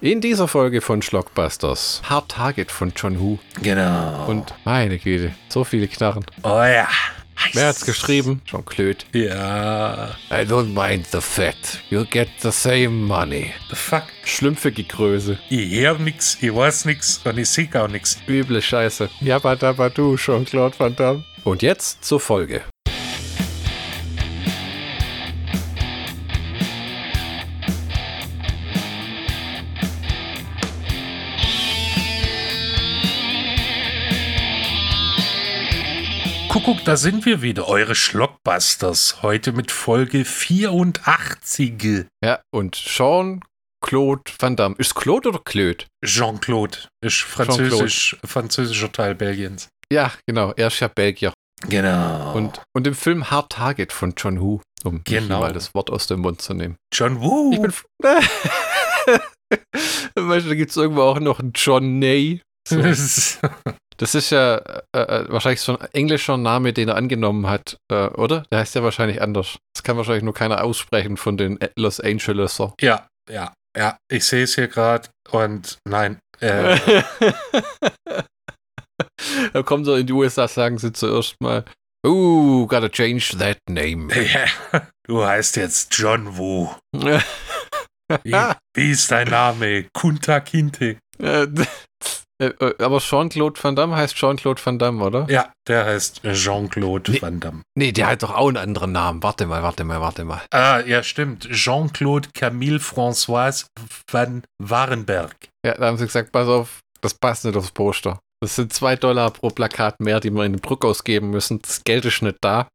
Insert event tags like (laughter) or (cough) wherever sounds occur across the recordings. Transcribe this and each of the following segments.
In dieser Folge von Schlockbusters Hard Target von John Woo. Genau. Und meine Güte, so viele Knarren. oh ja. Wer hat's geschrieben? John Klöd. Ja. I don't mind the fat. You'll get the same money. The fuck? Schlümpfige Größe. Ich hör nix, ich weiß nix und ich seh auch nix. Üble Scheiße. Jabba-dabba-du, Jean-Claude Van Damme. Und jetzt zur Folge. Kuckuck, da sind wir wieder, eure Schlockbusters. Heute mit Folge 84. Ja, und Jean-Claude Van Damme. Ist Claude oder Claude? Jean-Claude ist französisch, französischer Teil Belgiens. Ja, genau. Er ist ja Belgier. Genau. Und, und im Film Hard Target von John Woo, um Genau. mal das Wort aus dem Mund zu nehmen. John Woo. Ich bin. weißt (laughs) du, da gibt es irgendwo auch noch einen John Ney. So. (laughs) Das ist ja äh, äh, wahrscheinlich so ein englischer Name, den er angenommen hat, äh, oder? Der heißt ja wahrscheinlich anders. Das kann wahrscheinlich nur keiner aussprechen von den Los Angeleser. ja, ja, ja. Ich sehe es hier gerade und nein. Äh, (laughs) da kommen sie in die USA, sagen sie zuerst mal, Ooh, gotta change that name. (laughs) ja, du heißt jetzt John Woo. Wie, wie ist dein Name? Kunta Kinte. Äh, äh, Aber Jean-Claude Van Damme heißt Jean-Claude Van Damme, oder? Ja, der heißt Jean-Claude Nee. Van Damme. Nee, der hat doch auch einen anderen Namen. Warte mal, warte mal, warte mal. Ah, ja, stimmt. Jean-Claude Camille François van Warenberg. Ja, da haben sie gesagt, pass auf, das passt nicht aufs Poster. Das sind zwei Dollar pro Plakat mehr, die wir in den Brück ausgeben müssen. Das Geld ist nicht da.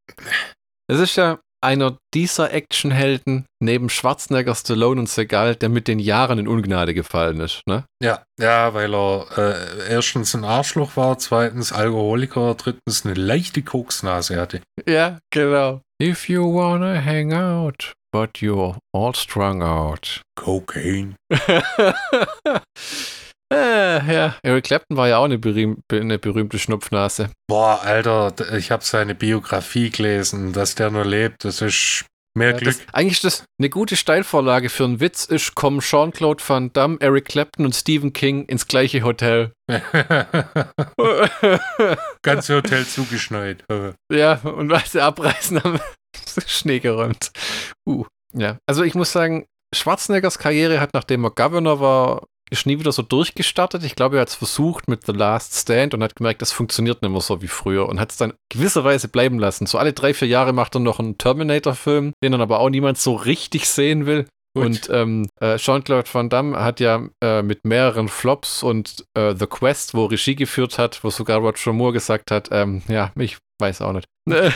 Es ist ja einer dieser Actionhelden neben Schwarzenegger, Stallone und Segal, der mit den Jahren in Ungnade gefallen ist. Ne? Ja, ja, weil er äh, erstens ein Arschloch war, zweitens Alkoholiker, drittens eine leichte Koksnase hatte. Ja, genau. If you wanna hang out, but you're all strung out. Cocaine. (laughs) äh, ja, Eric Clapton war ja auch eine, berühm eine berühmte Schnupfnase. Boah, Alter, ich habe seine Biografie gelesen, dass der nur lebt. Das ist mehr Ja, Glück. das, eigentlich ist das eine gute Steilvorlage für einen Witz. Ist, kommen Jean-Claude Van Damme, Eric Clapton und Stephen King ins gleiche Hotel. (laughs) (laughs) Ganze Hotel zugeschneit. ja, und als sie abreißen, haben sie (laughs) Schnee geräumt. Uh, ja. Also ich muss sagen, Schwarzeneggers Karriere hat, nachdem er Governor war, ist nie wieder so durchgestartet. Ich glaube, er hat es versucht mit The Last Stand und hat gemerkt, das funktioniert nicht mehr so wie früher und hat es dann gewisserweise bleiben lassen. So alle drei, vier Jahre macht er noch einen Terminator-Film, den dann aber auch niemand so richtig sehen will. Und ähm, äh, Jean-Claude Van Damme hat ja äh, mit mehreren Flops und äh, The Quest, wo Regie geführt hat, wo sogar Roger Moore gesagt hat, ähm, ja, ich weiß auch nicht, (laughs) äh,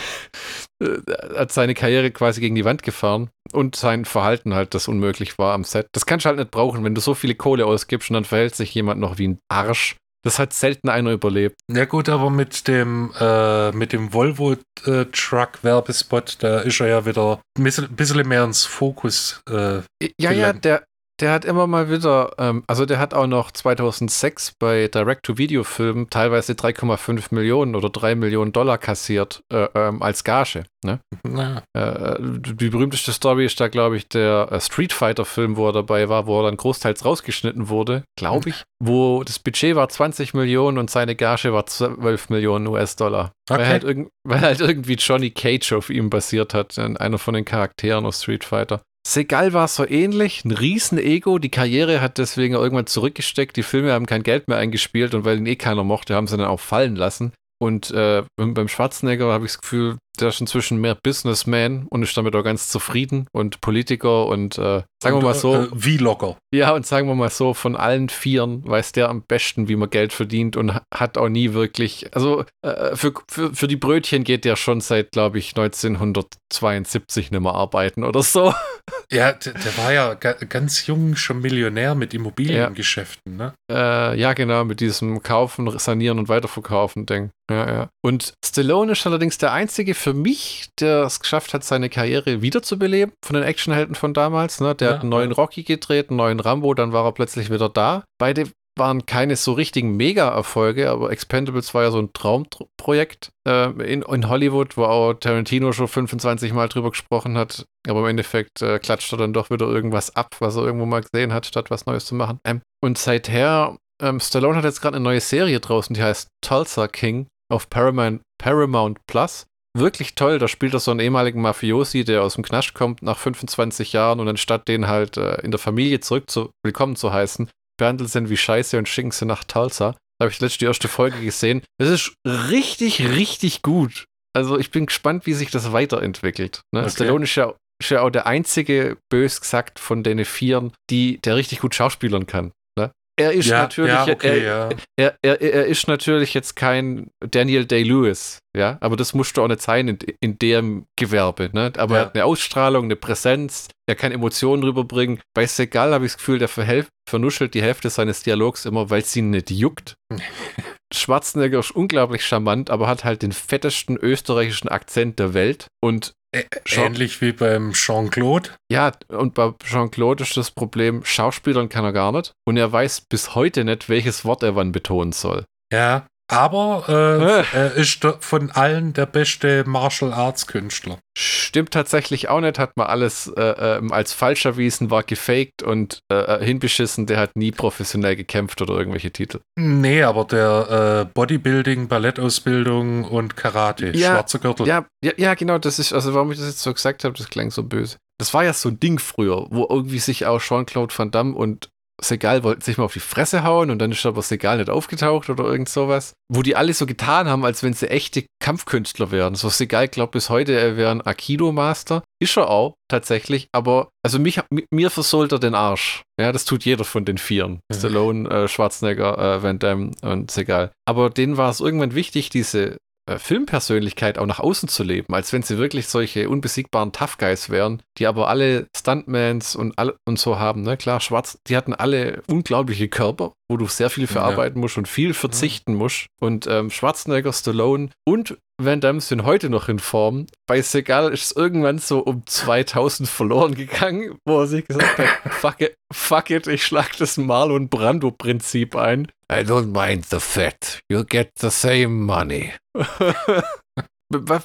hat seine Karriere quasi gegen die Wand gefahren und sein Verhalten halt, das unmöglich war am Set. Das kannst du halt nicht brauchen, wenn du so viele Kohle ausgibst und dann verhält sich jemand noch wie ein Arsch. Das hat selten einer überlebt. Ja gut, aber mit dem, äh, mit dem Volvo-Truck-Werbespot, da ist er ja wieder ein bisschen, bisschen mehr ins Fokus. Äh, Ja, ja, Gelangt. der, der hat immer mal wieder, ähm, also der hat auch noch 2006 bei Direct-to-Video-Filmen teilweise 3,5 Millionen oder 3 Millionen Dollar kassiert äh, ähm, als Gage. Ne? na, Äh, die berühmteste Story ist da, glaube ich, der äh, Street Fighter-Film, wo er dabei war, wo er dann großteils rausgeschnitten wurde, glaube ich, wo das Budget war 20 Millionen und seine Gage war 12 Millionen US-Dollar. Weil, Okay. halt irgend- weil halt irgendwie Johnny Cage auf ihm basiert hat, in einer von den Charakteren aus Street Fighter. Segal war so ähnlich, ein riesen Ego, die Karriere hat deswegen irgendwann zurückgesteckt, die Filme haben kein Geld mehr eingespielt und weil ihn eh keiner mochte, haben sie dann auch fallen lassen. Und äh, beim Schwarzenegger habe ich das Gefühl, der ist inzwischen mehr Businessman und ist damit auch ganz zufrieden und Politiker und äh, sagen wir und, mal so, Äh, wie locker. ja, und sagen wir mal so, von allen Vieren weiß der am besten, wie man Geld verdient und ha- hat auch nie wirklich, also äh, für, für, für die Brötchen geht der schon seit, glaube ich, 1972 nicht mehr arbeiten oder so. (laughs) Ja, der, der war ja ga, ganz jung schon Millionär mit Immobiliengeschäften, ne? Äh, ja, genau, mit diesem Kaufen, Sanieren und Weiterverkaufen Ding. Ja, ja. Und Stallone ist allerdings der einzige für mich, der es geschafft hat, seine Karriere wiederzubeleben von den Actionhelden von damals. Ne? Der Ja, hat einen neuen ja. Rocky gedreht, einen neuen Rambo, dann war er plötzlich wieder da. Beide waren keine so richtigen Mega-Erfolge, aber Expendables war ja so ein Traumprojekt äh, in, in Hollywood, wo auch Tarantino schon 25 Mal drüber gesprochen hat. Aber im Endeffekt äh, klatscht er dann doch wieder irgendwas ab, was er irgendwo mal gesehen hat, statt was Neues zu machen. Ähm, und seither, ähm, Stallone hat jetzt gerade eine neue Serie draußen, die heißt Tulsa King auf Paramount, Paramount Plus wirklich toll. Da spielt er so einen ehemaligen Mafiosi, der aus dem Knast kommt nach 25 Jahren und anstatt den halt äh, in der Familie zurück zu willkommen zu heißen, behandelt sind wie Scheiße und schicken sie nach Tulsa. Da habe ich letztens die erste Folge gesehen. Es ist richtig, richtig gut. Also ich bin gespannt, wie sich das weiterentwickelt. Ne? Okay. Stallone ist ja, ist ja auch der einzige, bös gesagt, von den Vieren, die, der richtig gut schauspielern kann. Er ist ja, natürlich, ja, okay, er, ja. er, er, er, ist natürlich jetzt kein Daniel Day-Lewis, ja, aber das musst du auch nicht sein in, in dem Gewerbe, ne? Aber er hat eine Ausstrahlung, eine Präsenz, er kann Emotionen rüberbringen. Bei Segal habe ich das Gefühl, der vernuschelt die Hälfte seines Dialogs immer, weil es ihn nicht juckt. (laughs) Schwarzenegger ist unglaublich charmant, aber hat halt den fettesten österreichischen Akzent der Welt und Ähnlich wie beim Jean-Claude. Ja, und bei Jean-Claude ist das Problem, Schauspielern kann er gar nicht. Und er weiß bis heute nicht, welches Wort er wann betonen soll. Ja, aber äh, er ist von allen der beste Martial Arts Künstler. Stimmt tatsächlich auch nicht, hat man alles äh, äh, als falsch erwiesen, war gefaked und äh, äh, hinbeschissen, der hat nie professionell gekämpft oder irgendwelche Titel. Nee, aber der äh, Bodybuilding, Ballettausbildung und Karate, ja, schwarzer Gürtel. Ja, ja, ja, genau, das ist, also warum ich das jetzt so gesagt habe, das klang so böse. Das war ja so ein Ding früher, wo irgendwie sich auch Jean-Claude Van Damme und Segal wollten sich mal auf die Fresse hauen und dann ist aber Segal nicht aufgetaucht oder irgend sowas. Wo die alle so getan haben, als wenn sie echte Kampfkünstler wären. So Segal glaubt bis heute, er wäre ein Aikido-Master. Ist er auch, tatsächlich. Aber, also mich, mir versohlt er den Arsch. Ja, das tut jeder von den Vieren. Mhm. Stallone, äh, Schwarzenegger, äh, Van Damme und Segal. Aber denen war es irgendwann wichtig, diese äh, Filmpersönlichkeit auch nach außen zu leben, als wenn sie wirklich solche unbesiegbaren Tough Guys wären, die aber alle Stuntmans und, all, und so haben. Ne? Klar, Schwarz, die hatten alle unglaubliche Körper, wo du sehr viel verarbeiten ja. musst und viel verzichten ja. musst. Und ähm, Schwarzenegger, Stallone und Van Damme sind heute noch in Form. Bei Segal ist es irgendwann so um 2000 verloren gegangen, wo er sich gesagt hat, (laughs) fuck it, fuck it ich schlag das Marlon Brando-Prinzip ein. I don't mind the fat, you get the same money. (laughs)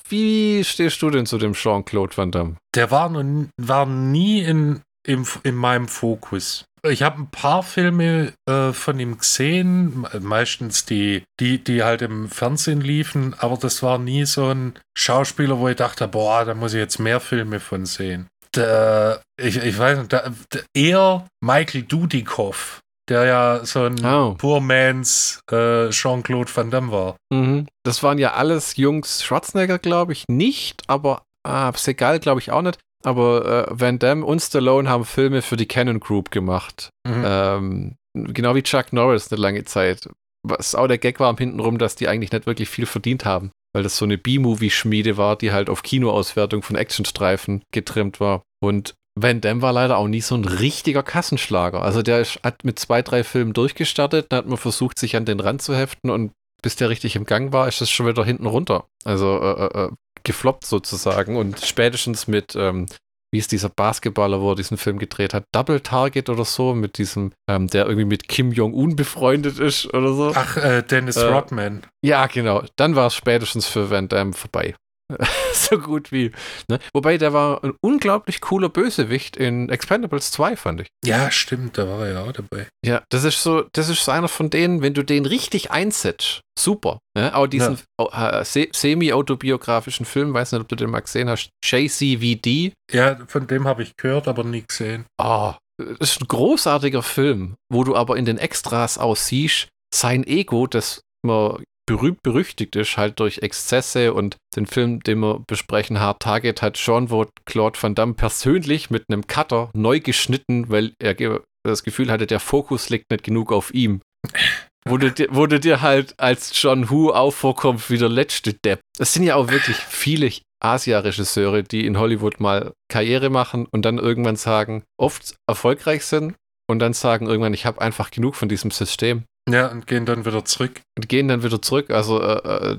Wie stehst du denn zu dem Jean-Claude Van Damme? Der war, noch, war nie in, in, in meinem Fokus. Ich habe ein paar Filme äh, von ihm gesehen, meistens die, die, die halt im Fernsehen liefen, aber das war nie so ein Schauspieler, wo ich dachte, boah, da muss ich jetzt mehr Filme von sehen. Der, ich, ich weiß nicht, der, eher Michael Dudikoff, der ja so ein oh. Poor Man's äh, Jean-Claude Van Damme war. Mhm. Das waren ja alles Jungs Schwarzenegger, glaube ich, nicht, aber ah, Segal, glaube ich, auch nicht. Aber äh, Van Damme und Stallone haben Filme für die Canon Group gemacht. Mhm. Ähm, genau wie Chuck Norris eine lange Zeit. Was auch der Gag war am hintenrum, dass die eigentlich nicht wirklich viel verdient haben. Weil das so eine B-Movie-Schmiede war, die halt auf Kinoauswertung von Actionstreifen getrimmt war. Und Van Damme war leider auch nie so ein richtiger Kassenschlager. Also der hat mit zwei, drei Filmen durchgestartet, dann hat man versucht, sich an den Rand zu heften und bis der richtig im Gang war, ist das schon wieder hinten runter. Also äh, äh, äh gefloppt sozusagen. Und spätestens mit, ähm, wie ist dieser Basketballer, wo er diesen Film gedreht hat, Double Target oder so, mit diesem, ähm, der irgendwie mit Kim Jong-un befreundet ist oder so. Ach, äh, Dennis äh, Rodman. Ja, genau. Dann war es spätestens für Van Damme vorbei. (laughs) so gut wie. Ne? Wobei der war ein unglaublich cooler Bösewicht in Expendables 2, fand ich. Ja, stimmt, da war er ja auch dabei. Ja, das ist so, das ist einer von denen, wenn du den richtig einsetzt, super. Ne? Auch diesen ja. äh, semi-autobiografischen Film, weiß nicht, ob du den mal gesehen hast, JCVD. Ja, von dem habe ich gehört, aber nie gesehen. Ah, oh, das ist ein großartiger Film, wo du aber in den Extras auch siehst, sein Ego, das man berühmt berüchtigt ist, halt durch Exzesse und den Film, den wir besprechen, Hard Target, hat Sean Claude Van Damme persönlich mit einem Cutter neu geschnitten, weil er das Gefühl hatte, der Fokus liegt nicht genug auf ihm. Du, dir, du dir halt als John Hu auch vorkommst wie der letzte Depp. Es sind ja auch wirklich viele Asia-Regisseure, die in Hollywood mal Karriere machen und dann irgendwann sagen, oft erfolgreich sind und dann sagen irgendwann, ich habe einfach genug von diesem System. Ja, und gehen dann wieder zurück. Und gehen dann wieder zurück. Also äh, äh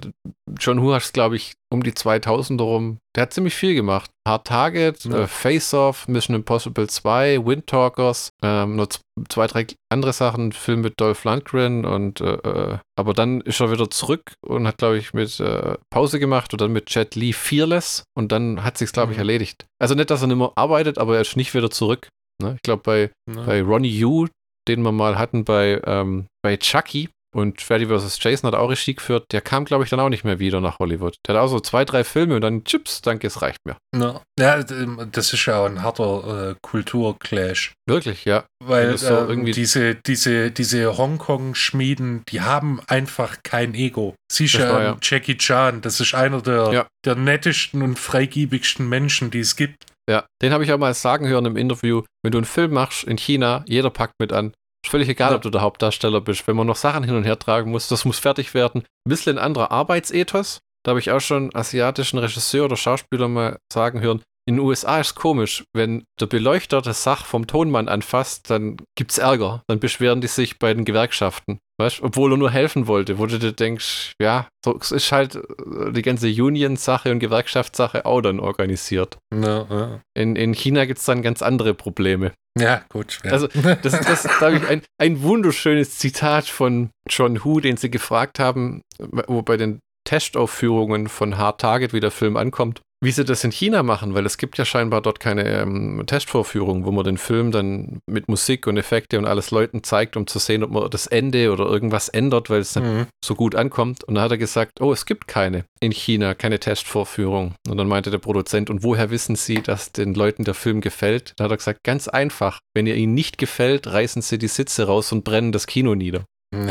John Woo hat es, glaube ich, um die 2000 rum. Der hat ziemlich viel gemacht. Hard Target, ja. äh, Face Off, Mission Impossible 2, Windtalkers, ähm, nur zwei, drei andere Sachen, Film mit Dolph Lundgren und äh, äh, aber dann ist er wieder zurück und hat, glaube ich, mit äh, Pause gemacht und dann mit Jet Lee Fearless und dann hat sich's, glaube ich, mhm. erledigt. Also nicht, dass er nicht mehr arbeitet, aber er ist nicht wieder zurück. Ne? Ich glaube, bei, ja. bei Ronnie Yu, den wir mal hatten bei, ähm, bei Chucky, und Freddy vs. Jason hat auch Regie geführt. Der kam, glaube ich, dann auch nicht mehr wieder nach Hollywood. Der hat auch so zwei, drei Filme und dann Chips, danke, es reicht mir. Ja, ja das ist ja auch ein harter äh, Kulturclash. Wirklich, ja. Weil so äh, irgendwie diese, diese, diese Hongkong-Schmieden, die haben einfach kein Ego. Siehst ja, ja Jackie Chan, das ist einer der, ja. der nettesten und freigiebigsten Menschen, die es gibt. Ja, den habe ich auch mal sagen hören im Interview. Wenn du einen Film machst in China, jeder packt mit an. Ist völlig egal, ja. ob du der Hauptdarsteller bist. Wenn man noch Sachen hin und her tragen muss, das muss fertig werden. Ein bisschen ein anderer Arbeitsethos. Da habe ich auch schon asiatischen Regisseur oder Schauspieler mal sagen hören, in den USA ist es komisch, wenn der Beleuchter das Sach vom Tonmann anfasst, dann gibt es Ärger. Dann beschweren die sich bei den Gewerkschaften. Weißt obwohl er nur helfen wollte, wo du dir denkst, ja, so ist halt äh, die ganze Union-Sache und Gewerkschaftssache auch dann organisiert. Ja, ja. In, in China gibt es dann ganz andere Probleme. Ja, gut. Ja. Also, das, das ist, glaube ich, ein, ein wunderschönes Zitat von John Hu, den sie gefragt haben, wo bei den Testaufführungen von Hard Target, wie der Film ankommt, wie sie das in China machen, weil es gibt ja scheinbar dort keine ähm, Testvorführung, wo man den Film dann mit Musik und Effekte und alles Leuten zeigt, um zu sehen, ob man das Ende oder irgendwas ändert, weil es mhm. so gut ankommt. Und dann hat er gesagt, oh, es gibt keine in China, keine Testvorführung. Und dann meinte der Produzent, und woher wissen Sie, dass den Leuten der Film gefällt? Dann hat er gesagt, ganz einfach, wenn ihr ihnen nicht gefällt, reißen sie die Sitze raus und brennen das Kino nieder. (laughs)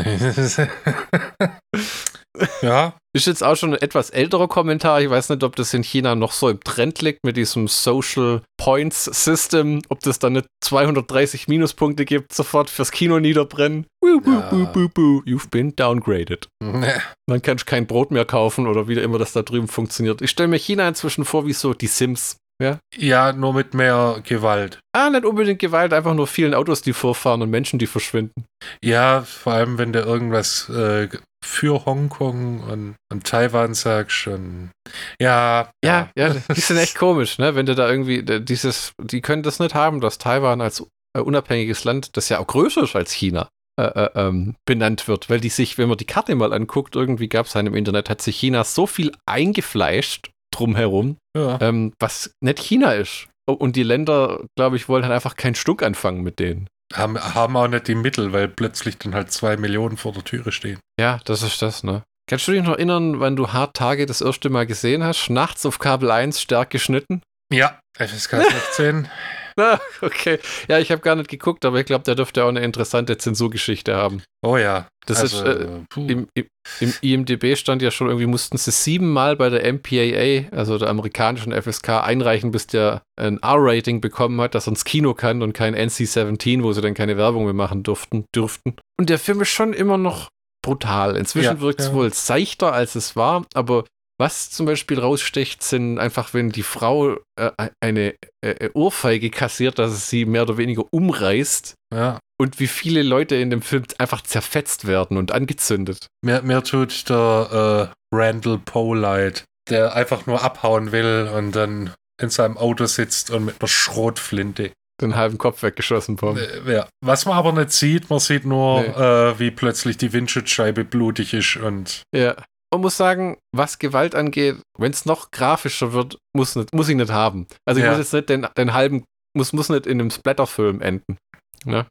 ja. (laughs) Ist jetzt auch schon ein etwas älterer Kommentar. Ich weiß nicht, ob das in China noch so im Trend liegt mit diesem Social Points System, ob das dann nicht 230 Minuspunkte gibt, sofort fürs Kino niederbrennen. Woo, woo, ja. boo, boo, boo. You've been downgraded. Nee. Dann kannst du kein Brot mehr kaufen oder wie immer das da drüben funktioniert. Ich stelle mir China inzwischen vor wie so die Sims. Ja? ja, nur mit mehr Gewalt. Ah, nicht unbedingt Gewalt, einfach nur vielen Autos, die vorfahren und Menschen, die verschwinden. Ja, vor allem, wenn du irgendwas äh, für Hongkong und, und Taiwan sagst und ja. Ja, ja, die sind echt komisch, ne? Wenn du da irgendwie dieses, die können das nicht haben, dass Taiwan als äh, unabhängiges Land, das ja auch größer ist als China, äh, äh, ähm, benannt wird, weil die sich, wenn man die Karte mal anguckt, irgendwie gab es einen im Internet, hat sich China so viel eingefleischt drumherum, ja. ähm, was nicht China ist. Und die Länder, glaube ich, wollen halt einfach keinen Stuck anfangen mit denen. Haben, haben auch nicht die Mittel, weil plötzlich dann halt zwei Millionen vor der Türe stehen. Ja, das ist das, ne? Kannst du dich noch erinnern, wann du Hard Tage das erste Mal gesehen hast? Nachts auf Kabel 1 stark geschnitten? Ja, FSK 16. (laughs) (laughs) ah, okay. Ja, ich habe gar nicht geguckt, aber ich glaube, der dürfte auch eine interessante Zensurgeschichte haben. Oh ja. Das also, ist, äh, im, im, im, IMDB stand ja schon irgendwie, mussten sie siebenmal bei der MPAA, also der amerikanischen FSK, einreichen, bis der ein R-Rating bekommen hat, dass er ins Kino kann und kein NC-17, wo sie dann keine Werbung mehr machen durften, dürften. Und der Film ist schon immer noch brutal. Inzwischen ja, wirkt es ja. wohl seichter, als es war, aber was zum Beispiel raussticht, sind einfach, wenn die Frau äh, eine äh, Ohrfeige kassiert, dass es sie mehr oder weniger umreißt. Ja. Und wie viele Leute in dem Film einfach zerfetzt werden und angezündet. Mehr, mehr tut der äh, Randall Poe leid, der einfach nur abhauen will und dann in seinem Auto sitzt und mit einer Schrotflinte den halben Kopf weggeschossen bekommen. Äh, ja. Was man aber nicht sieht, man sieht nur, nee. äh, wie plötzlich die Windschutzscheibe blutig ist und. Ja man muss sagen, was Gewalt angeht, wenn es noch grafischer wird, muss, nicht, muss ich nicht haben. Also ich ja. muss jetzt nicht den, den halben, muss, muss nicht in einem Splatterfilm enden. Ne?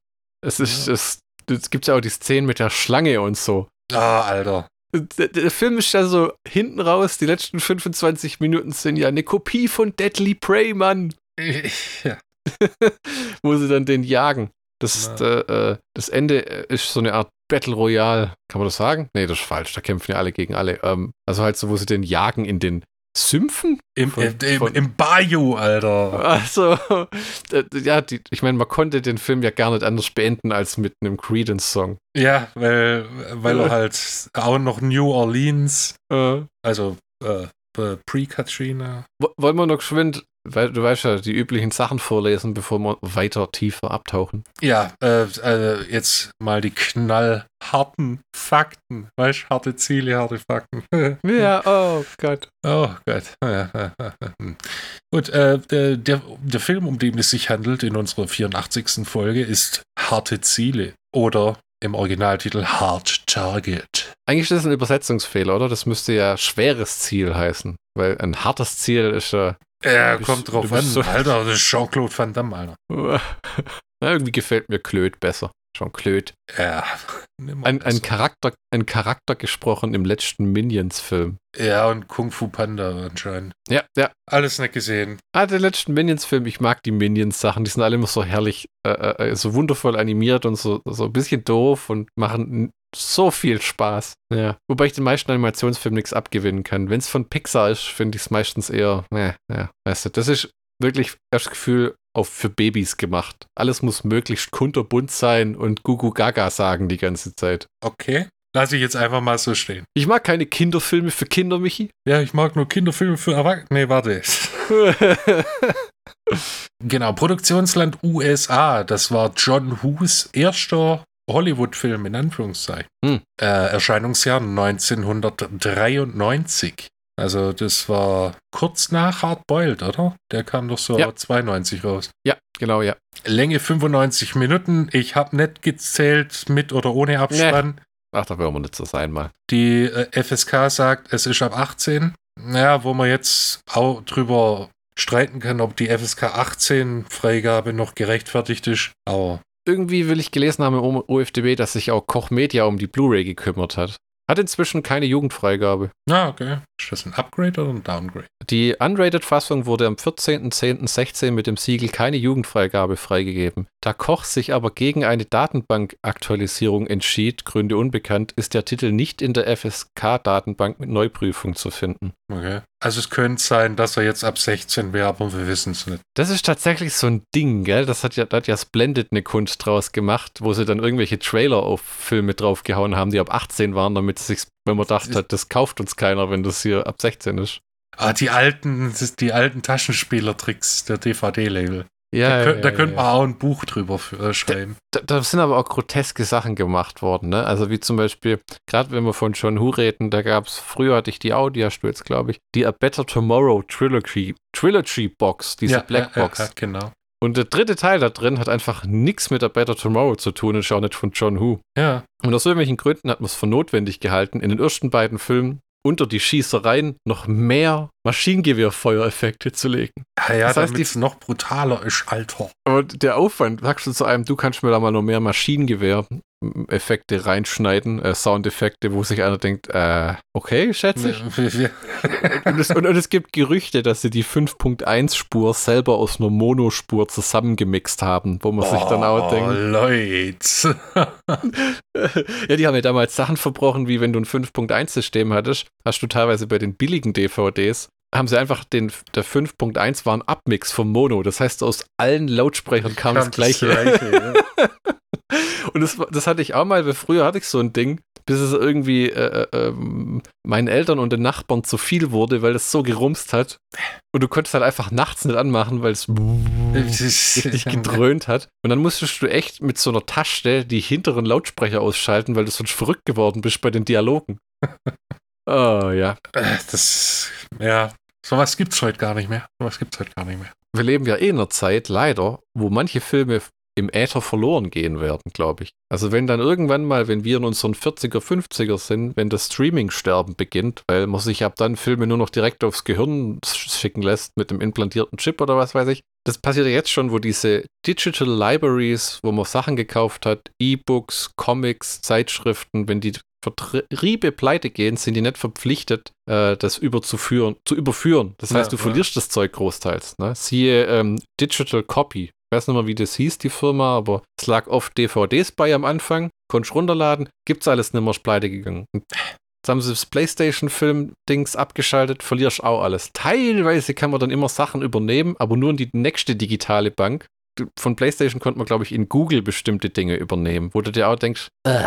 Es ist, ja. es, es gibt ja auch die Szenen mit der Schlange und so. Ah, Alter. Der, der, Film ist ja so hinten raus, die letzten 25 Minuten sind ja eine Kopie von Deadly Prey, Mann. Ja. (laughs) Wo sie dann den jagen. Das, äh, äh, das Ende ist so eine Art Battle Royale. Kann man das sagen? Nee, das ist falsch. Da kämpfen ja alle gegen alle. Ähm, also halt so, wo sie den jagen in den Sümpfen? Im, von, im, von, im Bayou, Alter. Also, (laughs) ja, die, ich meine, man konnte den Film ja gar nicht anders beenden als mit einem Credence-Song. Ja, weil, weil er halt auch noch New Orleans, äh. also äh, Pre-Katrina. Wollen wir noch geschwind du weißt ja, die üblichen Sachen vorlesen, bevor wir weiter tiefer abtauchen. Ja, äh, äh, jetzt mal die knallharten Fakten. Weißt du, harte Ziele, harte Fakten. (laughs) ja, oh Gott. Oh Gott. (laughs) Gut, äh, der, der, der Film, um den es sich handelt in unserer 84. Folge, ist Harte Ziele oder im Originaltitel Hard Target. Eigentlich ist das ein Übersetzungsfehler, oder? Das müsste ja schweres Ziel heißen, weil ein hartes Ziel ist ja. Ja, bist, kommt drauf an. So Alter, das ist Jean-Claude Van Damme, Alter. (laughs) Na, irgendwie gefällt mir Klöd besser. Jean-Claude. Ja. (laughs) Ein, ein, Charakter, ein Charakter gesprochen im letzten Minions-Film. Ja, und Kung Fu Panda anscheinend. Ja, ja. Alles nicht gesehen. Ah, den letzten Minions-Film, ich mag die Minions-Sachen. Die sind alle immer so herrlich, äh, äh, so wundervoll animiert und so, so ein bisschen doof und machen so viel Spaß. Ja. Wobei ich den meisten Animationsfilmen nichts abgewinnen kann. Wenn es von Pixar ist, finde ich es meistens eher, ja, ja, weißt du, das ist wirklich das Gefühl auf für Babys gemacht. Alles muss möglichst kunterbunt sein und Gugu Gaga sagen die ganze Zeit. Okay. Lass ich jetzt einfach mal so stehen. Ich mag keine Kinderfilme für Kinder, Michi. Ja, ich mag nur Kinderfilme für Erwachsene. Nee, warte. (laughs) genau, Produktionsland USA. Das war John Hus erster Hollywood-Film in Anführungszeichen. Hm. Äh, Erscheinungsjahr 1993. Also das war kurz nach Hard Boiled, oder? Der kam doch so ja. 92 raus. Ja, genau, ja. Länge 95 Minuten. Ich habe nicht gezählt mit oder ohne Abspann. Nee. Ach, da werden wir nicht so sein mal. Die äh, FSK sagt, es ist ab 18. Naja, wo man jetzt auch drüber streiten kann, ob die FSK 18 Freigabe noch gerechtfertigt ist. Aber irgendwie will ich gelesen haben im OFDB, dass sich auch Koch Media um die Blu-ray gekümmert hat. Hat inzwischen keine Jugendfreigabe. Ah, okay. Ist das ein Upgrade oder ein Downgrade? Die Unrated-Fassung wurde am 14.10.16 mit dem Siegel keine Jugendfreigabe freigegeben. Da Koch sich aber gegen eine Datenbank-Aktualisierung entschied, Gründe unbekannt, ist der Titel nicht in der FSK-Datenbank mit Neuprüfung zu finden. Okay. Also es könnte sein, dass er jetzt ab 16 wäre, aber wir wissen es nicht. Das ist tatsächlich so ein Ding, gell? Das hat ja, da hat ja Splendid eine Kunst draus gemacht, wo sie dann irgendwelche Trailer auf Filme draufgehauen haben, die ab 18 waren, damit sich, wenn man dachte, das kauft uns keiner, wenn das hier ab 16 ist. Ah, die alten, die alten Taschenspielertricks der DVD-Label. Ja, da, ja, da könnte man auch ein Buch drüber äh, schreiben. Da, da, sind aber auch groteske Sachen gemacht worden, ne? Also wie zum Beispiel, gerade wenn wir von John Who reden, da gab es, früher hatte ich die Audio jetzt, glaube ich, die A Better Tomorrow Trilogy, Trilogy Box, diese ja, Black Box. Ja, genau. Und der dritte Teil da drin hat einfach nichts mit A Better Tomorrow zu tun und ist auch nicht von John Who. Ja. Und aus irgendwelchen Gründen hat man es für notwendig gehalten, in den ersten beiden Filmen unter die Schießereien noch mehr Maschinengewehrfeuereffekte zu legen. Ja, ja das heißt, die noch brutaler ist, Alter. Aber der Aufwand, sagst du zu einem, du kannst mir da mal noch mehr Maschinengewehr Effekte reinschneiden, äh, Soundeffekte, wo sich einer denkt, äh, okay, schätze ich. (laughs) und, es, und, und, es, gibt Gerüchte, dass sie die 5.1-Spur selber aus einer Monospur zusammengemixt haben, wo man oh, sich dann auch denkt. Leute. (laughs) ja, die haben ja damals Sachen verbrochen, wie wenn du ein 5.1-System hattest, hast du teilweise bei den billigen DVDs haben sie einfach den, der 5.1 war ein Abmix vom Mono. Das heißt, aus allen Lautsprechern kam, das gleiche. Das gleiche ja. (laughs) Und das, das hatte ich auch mal, weil früher hatte ich so ein Ding, bis es irgendwie äh, äh, ähm, meinen Eltern und den Nachbarn zu viel wurde, weil es so gerumst hat. Und du konntest halt einfach nachts nicht anmachen, weil es (laughs) richtig gedröhnt hat. Und dann musstest du echt mit so einer Tasche die hinteren Lautsprecher ausschalten, weil du sonst verrückt geworden bist bei den Dialogen. (laughs) oh ja. Das, ja, sowas gibt's heute gar nicht mehr. Sowas gibt's heute gar nicht mehr. Wir leben ja eh in einer Zeit, leider, wo manche Filme im Äther verloren gehen werden, glaube ich. Also wenn dann irgendwann mal, wenn wir in unseren 40er, 50er sind, wenn das Streaming-Sterben beginnt, weil man sich ab dann Filme nur noch direkt aufs Gehirn schicken lässt mit dem implantierten Chip oder was weiß ich. Das passiert ja jetzt schon, wo diese Digital Libraries, wo man Sachen gekauft hat, E-Books, Comics, Zeitschriften, wenn die Vertriebe pleite gehen, sind die nicht verpflichtet, äh, das überzuführen, zu überführen. Das heißt, ja, du ja. verlierst das Zeug großteils. Ne? Siehe ähm, Digital Copy. Ich weiß nicht mehr, wie das hieß, die Firma, aber es lag oft DVDs bei am Anfang, konntest runterladen, gibt's alles nicht mehr, ist pleite gegangen. Jetzt haben sie das Playstation-Film-Dings abgeschaltet, verlierst auch alles. Teilweise kann man dann immer Sachen übernehmen, aber nur in die nächste digitale Bank. Von Playstation konnte man, glaube ich, in Google bestimmte Dinge übernehmen, wo du dir auch denkst, äh,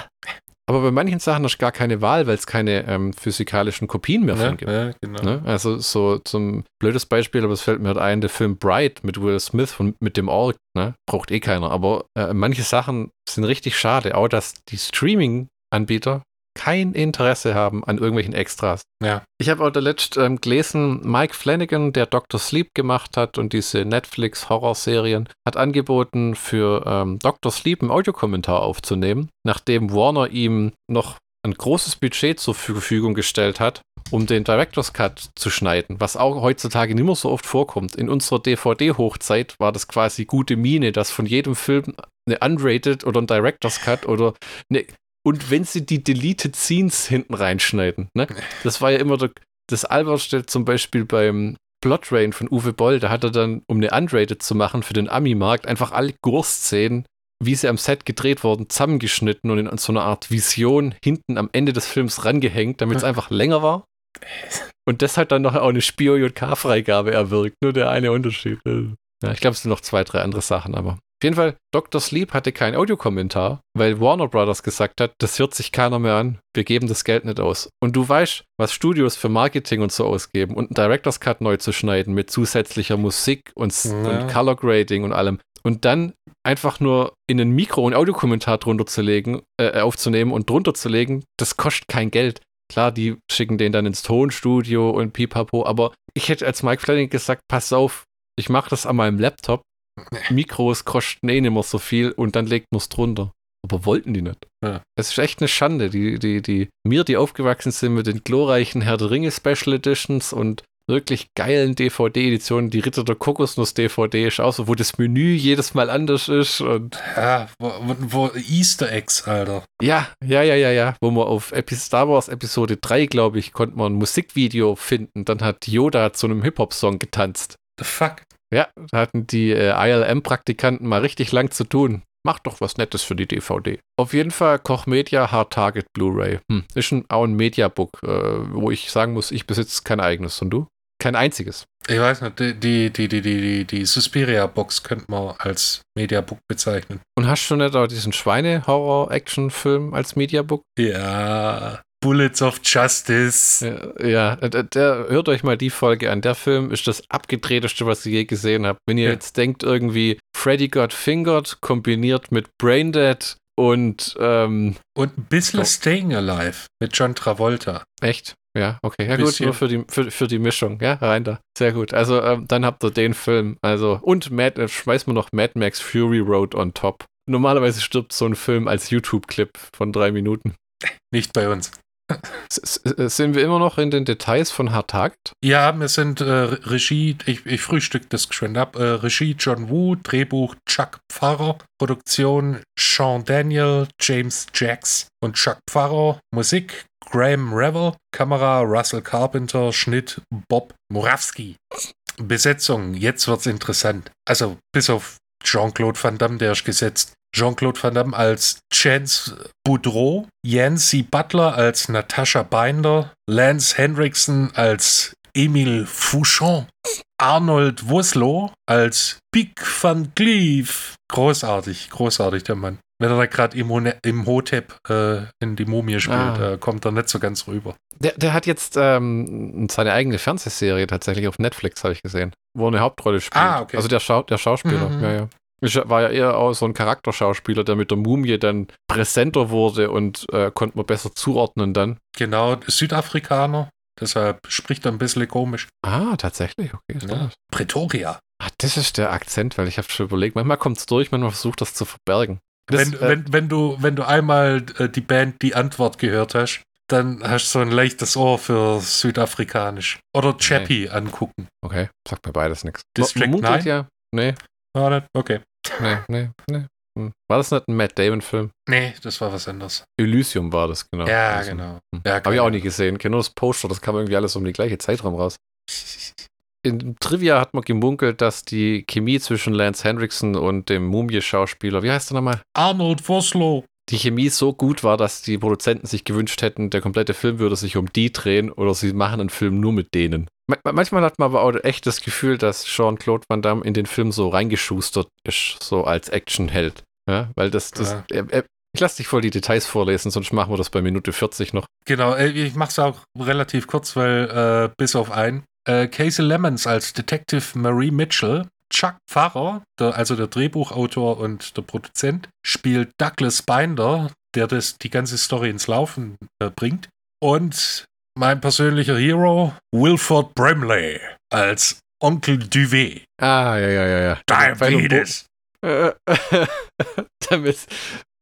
Aber bei manchen Sachen hast du gar keine Wahl, weil es keine ähm, physikalischen Kopien mehr Ja, von gibt. ja, genau. Ne? Also so zum blödes Beispiel, aber es fällt mir halt ein, der Film Bright mit Will Smith und mit dem Org, ne? braucht eh keiner. Aber äh, manche Sachen sind richtig schade, auch dass die Streaming-Anbieter kein Interesse haben an irgendwelchen Extras. Ja. Ich habe auch der letzt ähm, gelesen, Mike Flanagan, der Dr. Sleep gemacht hat und diese Netflix-Horrorserien, hat angeboten, für ähm, Dr. Sleep einen Audiokommentar aufzunehmen, nachdem Warner ihm noch ein großes Budget zur Verfügung gestellt hat, um den Director's Cut zu schneiden, was auch heutzutage nicht mehr so oft vorkommt. In unserer DVD-Hochzeit war das quasi gute Mine, dass von jedem Film eine Unrated oder ein Director's Cut oder eine und wenn sie die Deleted Scenes hinten reinschneiden, ne? (laughs) Das war ja immer der, das Alberste zum Beispiel beim Plot Train von Uwe Boll, da hat er dann, um eine Unrated zu machen für den Ami-Markt, einfach alle Gore-Szenen, wie sie am Set gedreht wurden, zusammengeschnitten und in so einer Art Vision hinten am Ende des Films rangehängt, damit es einfach länger war. Und das hat dann noch auch eine Spio-JK-Freigabe erwirkt, nur der eine Unterschied. Ja, ich glaube, es sind noch zwei, drei andere Sachen, aber auf jeden Fall, Dr. Sleep hatte keinen Audiokommentar, weil Warner Brothers gesagt hat, das hört sich keiner mehr an, wir geben das Geld nicht aus. Und du weißt, was Studios für Marketing und so ausgeben und einen Director's Cut neu zu schneiden mit zusätzlicher Musik und, Ja. und Color Grading und allem. Und dann einfach nur in ein Mikro einen Audiokommentar drunter zu legen, äh, aufzunehmen und drunter zu legen, das kostet kein Geld. Klar, die schicken den dann ins Tonstudio und pipapo, aber ich hätte als Mike Flanagan gesagt, pass auf, ich mache das an meinem Laptop. Mikros kosten eh nicht mehr so viel und dann legt man es drunter. Aber wollten die nicht. Ja. Es ist echt eine Schande. Die, die, die, mir, die aufgewachsen sind mit den glorreichen Herr der Ringe Special Editions und wirklich geilen DVD-Editionen, die Ritter der Kokosnuss-DVD ist auch so, wo das Menü jedes Mal anders ist und Ja, wo, wo, Easter Eggs, Alter. ja, ja, ja, ja, ja, wo man auf Star Wars Episode 3, glaube ich, konnte man ein Musikvideo finden. Dann hat Yoda zu einem Hip-Hop-Song getanzt. The fuck? Ja, da hatten die äh, ILM-Praktikanten mal richtig lang zu tun. Macht doch was Nettes für die DVD. Auf jeden Fall Koch Media Hard Target Blu-ray. Hm, ist ein, auch ein Mediabook, äh, wo ich sagen muss, ich besitze kein eigenes. Und du? Kein einziges. Ich weiß nicht, die, die, die, die, die, die, die Suspiria-Box könnte man als Mediabook bezeichnen. Und hast du nicht auch diesen Schweine-Horror-Action-Film als Mediabook? Ja, Bullets of Justice. Ja, ja der, hört euch mal die Folge an. Der Film ist das abgedrehteste, was ich je gesehen habe. Wenn ihr Ja. jetzt denkt, irgendwie Freddy Got Fingered kombiniert mit Braindead und ähm, Und ein bisschen Oh. Staying Alive mit John Travolta. echt? Ja, okay. Ja, gut, nur für die, für, für die Mischung. Ja, rein da. Sehr gut. Also, ähm, dann habt ihr den Film. Also, und Mad, äh, schmeiß mal noch Mad Max Fury Road on top. Normalerweise stirbt so ein Film als YouTube-Clip von drei Minuten. Nicht bei uns. S- sind wir immer noch in den Details von Hard Target? Ja, wir sind äh, Regie, ich, ich frühstück das geschwind ab. Äh, Regie John Woo, Drehbuch Chuck Pfarrer, Produktion Sean Daniel, James Jacks und Chuck Pfarrer, Musik Graham Revel, Kamera Russell Carpenter, Schnitt Bob Morawski. Besetzung, jetzt wird's interessant. Also bis auf Jean-Claude Van Damme, der ist gesetzt. Jean-Claude Van Damme als Chance Boudreau, Yancy Butler als Natascha Binder, Lance Hendrickson als Emil Fouchon, Arnold Woslow als Big Van Cleef. Großartig, großartig der Mann. Wenn er da gerade im, im Hotep äh, in die Mumie spielt, Ah. äh, kommt er nicht so ganz rüber. Der, der hat jetzt ähm, seine eigene Fernsehserie tatsächlich auf Netflix, habe ich gesehen, wo er eine Hauptrolle spielt. Ah, okay. Also der, Schau der Schauspieler, Mhm. ja, ja. Ich war ja eher auch so ein Charakterschauspieler, der mit der Mumie dann präsenter wurde und äh, konnte man besser zuordnen dann. Genau, Südafrikaner, deshalb spricht er ein bisschen komisch. Ah, tatsächlich, okay. Ist Ja. das. Pretoria. Ah, das ist der Akzent, weil ich habe schon überlegt, manchmal kommt es durch, manchmal versucht das zu verbergen. Das, wenn, äh, wenn, wenn, du, wenn du einmal äh, die Band Die Antwort gehört hast, dann hast du so ein leichtes Ohr für Südafrikanisch. Oder Chappie angucken. okay, sagt mir beides nichts. District Man munkelt 9? ja. Nee? Okay. Nee, nee, nee. Hm. War das nicht ein Matt Damon-Film? Nee, das war was anderes. Elysium war das, genau. Ja, Also, genau. hm. Ja, Habe ich keine auch nie gesehen. Kenne nur das Poster, das kam irgendwie alles um die gleiche Zeitraum raus. In Trivia hat man gemunkelt, dass die Chemie zwischen Lance Hendrickson und dem Mumie-Schauspieler, wie heißt er nochmal? Arnold Woslow. Die Chemie so gut war, dass die Produzenten sich gewünscht hätten, der komplette Film würde sich um die drehen oder sie machen einen Film nur mit denen. Ma- Manchmal hat man aber auch echt das Gefühl, dass Jean-Claude Van Damme in den Film so reingeschustert ist, so als Actionheld. Ja, weil das, das Ja. er, er, Ich lasse dich voll die Details vorlesen, sonst machen wir das bei Minute 40 noch. Genau, äh, ich mache es auch relativ kurz, weil äh, bis auf ein. Äh, Casey Lemons als Detective Marie Mitchell, Chuck Pfarrer, der, also der Drehbuchautor und der Produzent, spielt Douglas Binder, der das, die ganze Story ins Laufen äh, bringt. Und mein persönlicher Hero, Wilford Brimley, als Onkel Duvet. Ah, ja, ja, ja, ja. Diabetes. (laughs) Äh, Damit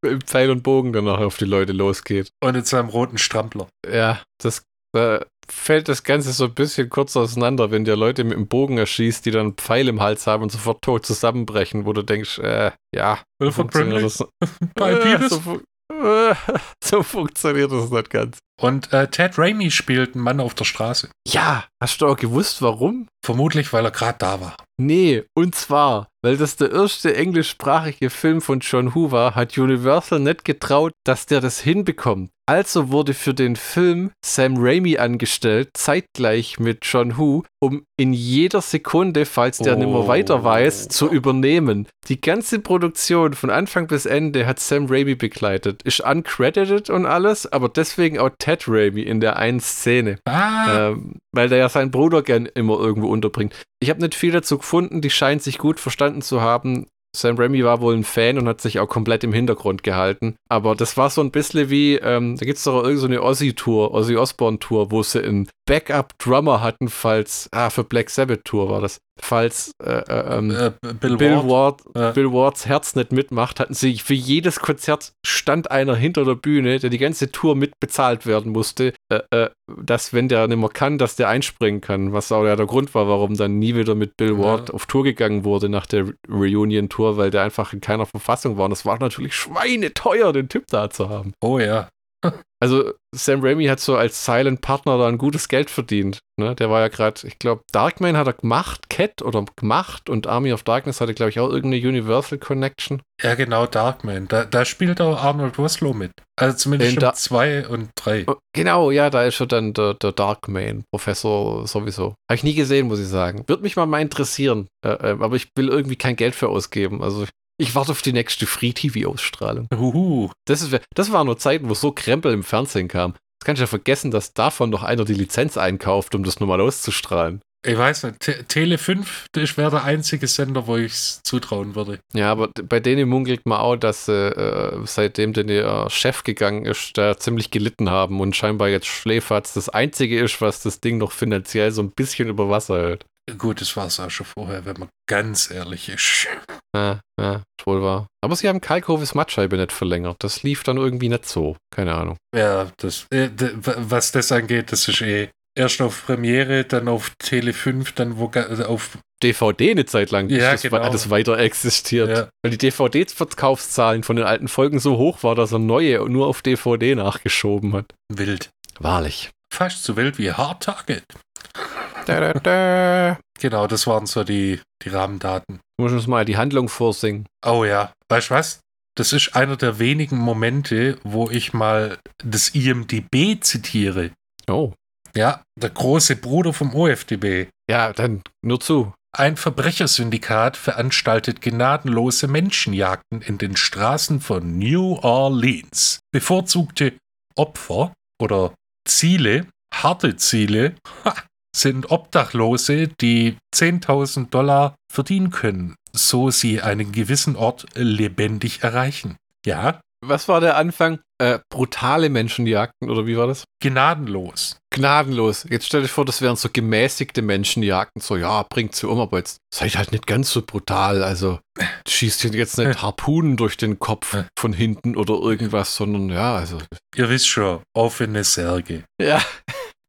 im Pfeil und Bogen dann noch auf die Leute losgeht. Und in seinem roten Strampler. Ja, das da fällt das Ganze so ein bisschen kurz auseinander, wenn dir Leute mit dem Bogen erschießt, die dann einen Pfeil im Hals haben und sofort tot zusammenbrechen, wo du denkst, äh, ja, Wilford Brimley. das, äh, so, (laughs) (laughs) fu- äh, (laughs) so funktioniert das nicht ganz. Und äh, Ted Raimi spielt einen Mann auf der Straße. Ja, hast du auch gewusst, warum? Vermutlich, weil er gerade da war. Nee, und zwar, weil das der erste englischsprachige Film von John Woo war, hat Universal nicht getraut, dass der das hinbekommt. Also wurde für den Film Sam Raimi angestellt, zeitgleich mit John Woo, um in jeder Sekunde, falls der Oh. nimmer weiter weiß, zu übernehmen. Die ganze Produktion von Anfang bis Ende hat Sam Raimi begleitet. Ist uncredited und alles, aber deswegen auch Ted Raimi in der einen Szene. Ah, Ähm, weil der ja seinen Bruder gern immer irgendwo unterbringt. Ich habe nicht viel dazu gefunden, die scheinen sich gut verstanden zu haben. Sam Raimi war wohl ein Fan und hat sich auch komplett im Hintergrund gehalten. Aber das war so ein bisschen wie, ähm, da gibt es doch auch irgendeine so eine Ozzy-Tour, Ozzy Osbourne-Tour, wo sie einen Backup-Drummer hatten, falls, ah, für Black Sabbath-Tour war das. Falls äh, äh, ähm, äh, Bill, Bill, Ward. Ward. Bill Wards Herz nicht mitmacht, hatten sie für jedes Konzert stand einer hinter der Bühne, der die ganze Tour mit bezahlt werden musste, äh, äh, dass wenn der nicht mehr kann, dass der einspringen kann, was auch ja der Grund war, warum dann nie wieder mit Bill Ward Ja. auf Tour gegangen wurde nach der Re- Reunion-Tour, weil der einfach in keiner Verfassung war und es war natürlich schweineteuer, den Typ da zu haben. Oh ja. Also Sam Raimi hat so als Silent Partner da ein gutes Geld verdient. Ne? Der war ja gerade, ich glaube, Darkman hat er gemacht, Cat oder gemacht und Army of Darkness hatte, glaube ich, auch irgendeine Universal Connection. Ja, genau, Darkman. Da, da spielt auch Arnold Woslow mit. Also zumindest In in Da- zwei und drei. Oh, Genau, ja, da ist schon dann der, der Darkman, Professor sowieso. Habe ich nie gesehen, muss ich sagen. Würde mich mal mal interessieren. Äh, äh, aber ich will irgendwie kein Geld für ausgeben. Also ich, ich warte auf die nächste Free-TV-Ausstrahlung. Huhu. Das, ist, das waren nur Zeiten, wo so Krempel im Fernsehen kam. Das kannst du ja vergessen, dass davon noch einer die Lizenz einkauft, um das normal auszustrahlen. Ich weiß nicht, Te Tele 5, das wäre der einzige Sender, wo ich es zutrauen würde. Ja, aber bei denen munkelt man auch, dass äh, äh, seitdem der Chef gegangen ist, da ziemlich gelitten haben und scheinbar jetzt Schläferz das einzige ist, was das Ding noch finanziell so ein bisschen über Wasser hält. Gut, das war es auch schon vorher, wenn man ganz ehrlich ist. Ja, ja, ist wohl wahr. Aber sie haben Kalkoves Mattscheibe nicht verlängert. Das lief dann irgendwie nicht so. Keine Ahnung. Ja, das, äh, was das angeht, das ist eh erst auf Premiere, dann auf Tele 5, dann wo also auf. DVD eine Zeit lang, Ja, das, genau. das weiter existiert. Ja. Weil die DVD-Verkaufszahlen von den alten Folgen so hoch war, dass er neue nur auf DVD nachgeschoben hat. Wild. Wahrlich. Fast so wild wie Hard Target. Da, da, da. Genau, das waren so die, die Rahmendaten. Du musst uns mal die Handlung vorsingen. Oh ja, weißt du was? Das ist einer der wenigen Momente, wo ich mal das IMDB zitiere. Oh. Ja, der große Bruder vom OFDB. Ja, dann nur zu. Ein Verbrechersyndikat veranstaltet gnadenlose Menschenjagden in den Straßen von New Orleans. Bevorzugte Opfer oder Ziele, harte Ziele, ha, sind Obdachlose, die 10.000 Dollar verdienen können, so sie einen gewissen Ort lebendig erreichen. Ja, Was war der Anfang? Äh, brutale Menschenjagden, oder wie war das? gnadenlos. Gnadenlos. Jetzt stell dich vor, das wären so gemäßigte Menschenjagden. So, ja, bringt sie um, aber jetzt seid halt nicht ganz so brutal. Also, schießt hier jetzt nicht Harpunen durch den Kopf von hinten oder irgendwas, sondern ja, also. Ihr wisst schon, offene Särge. Ja.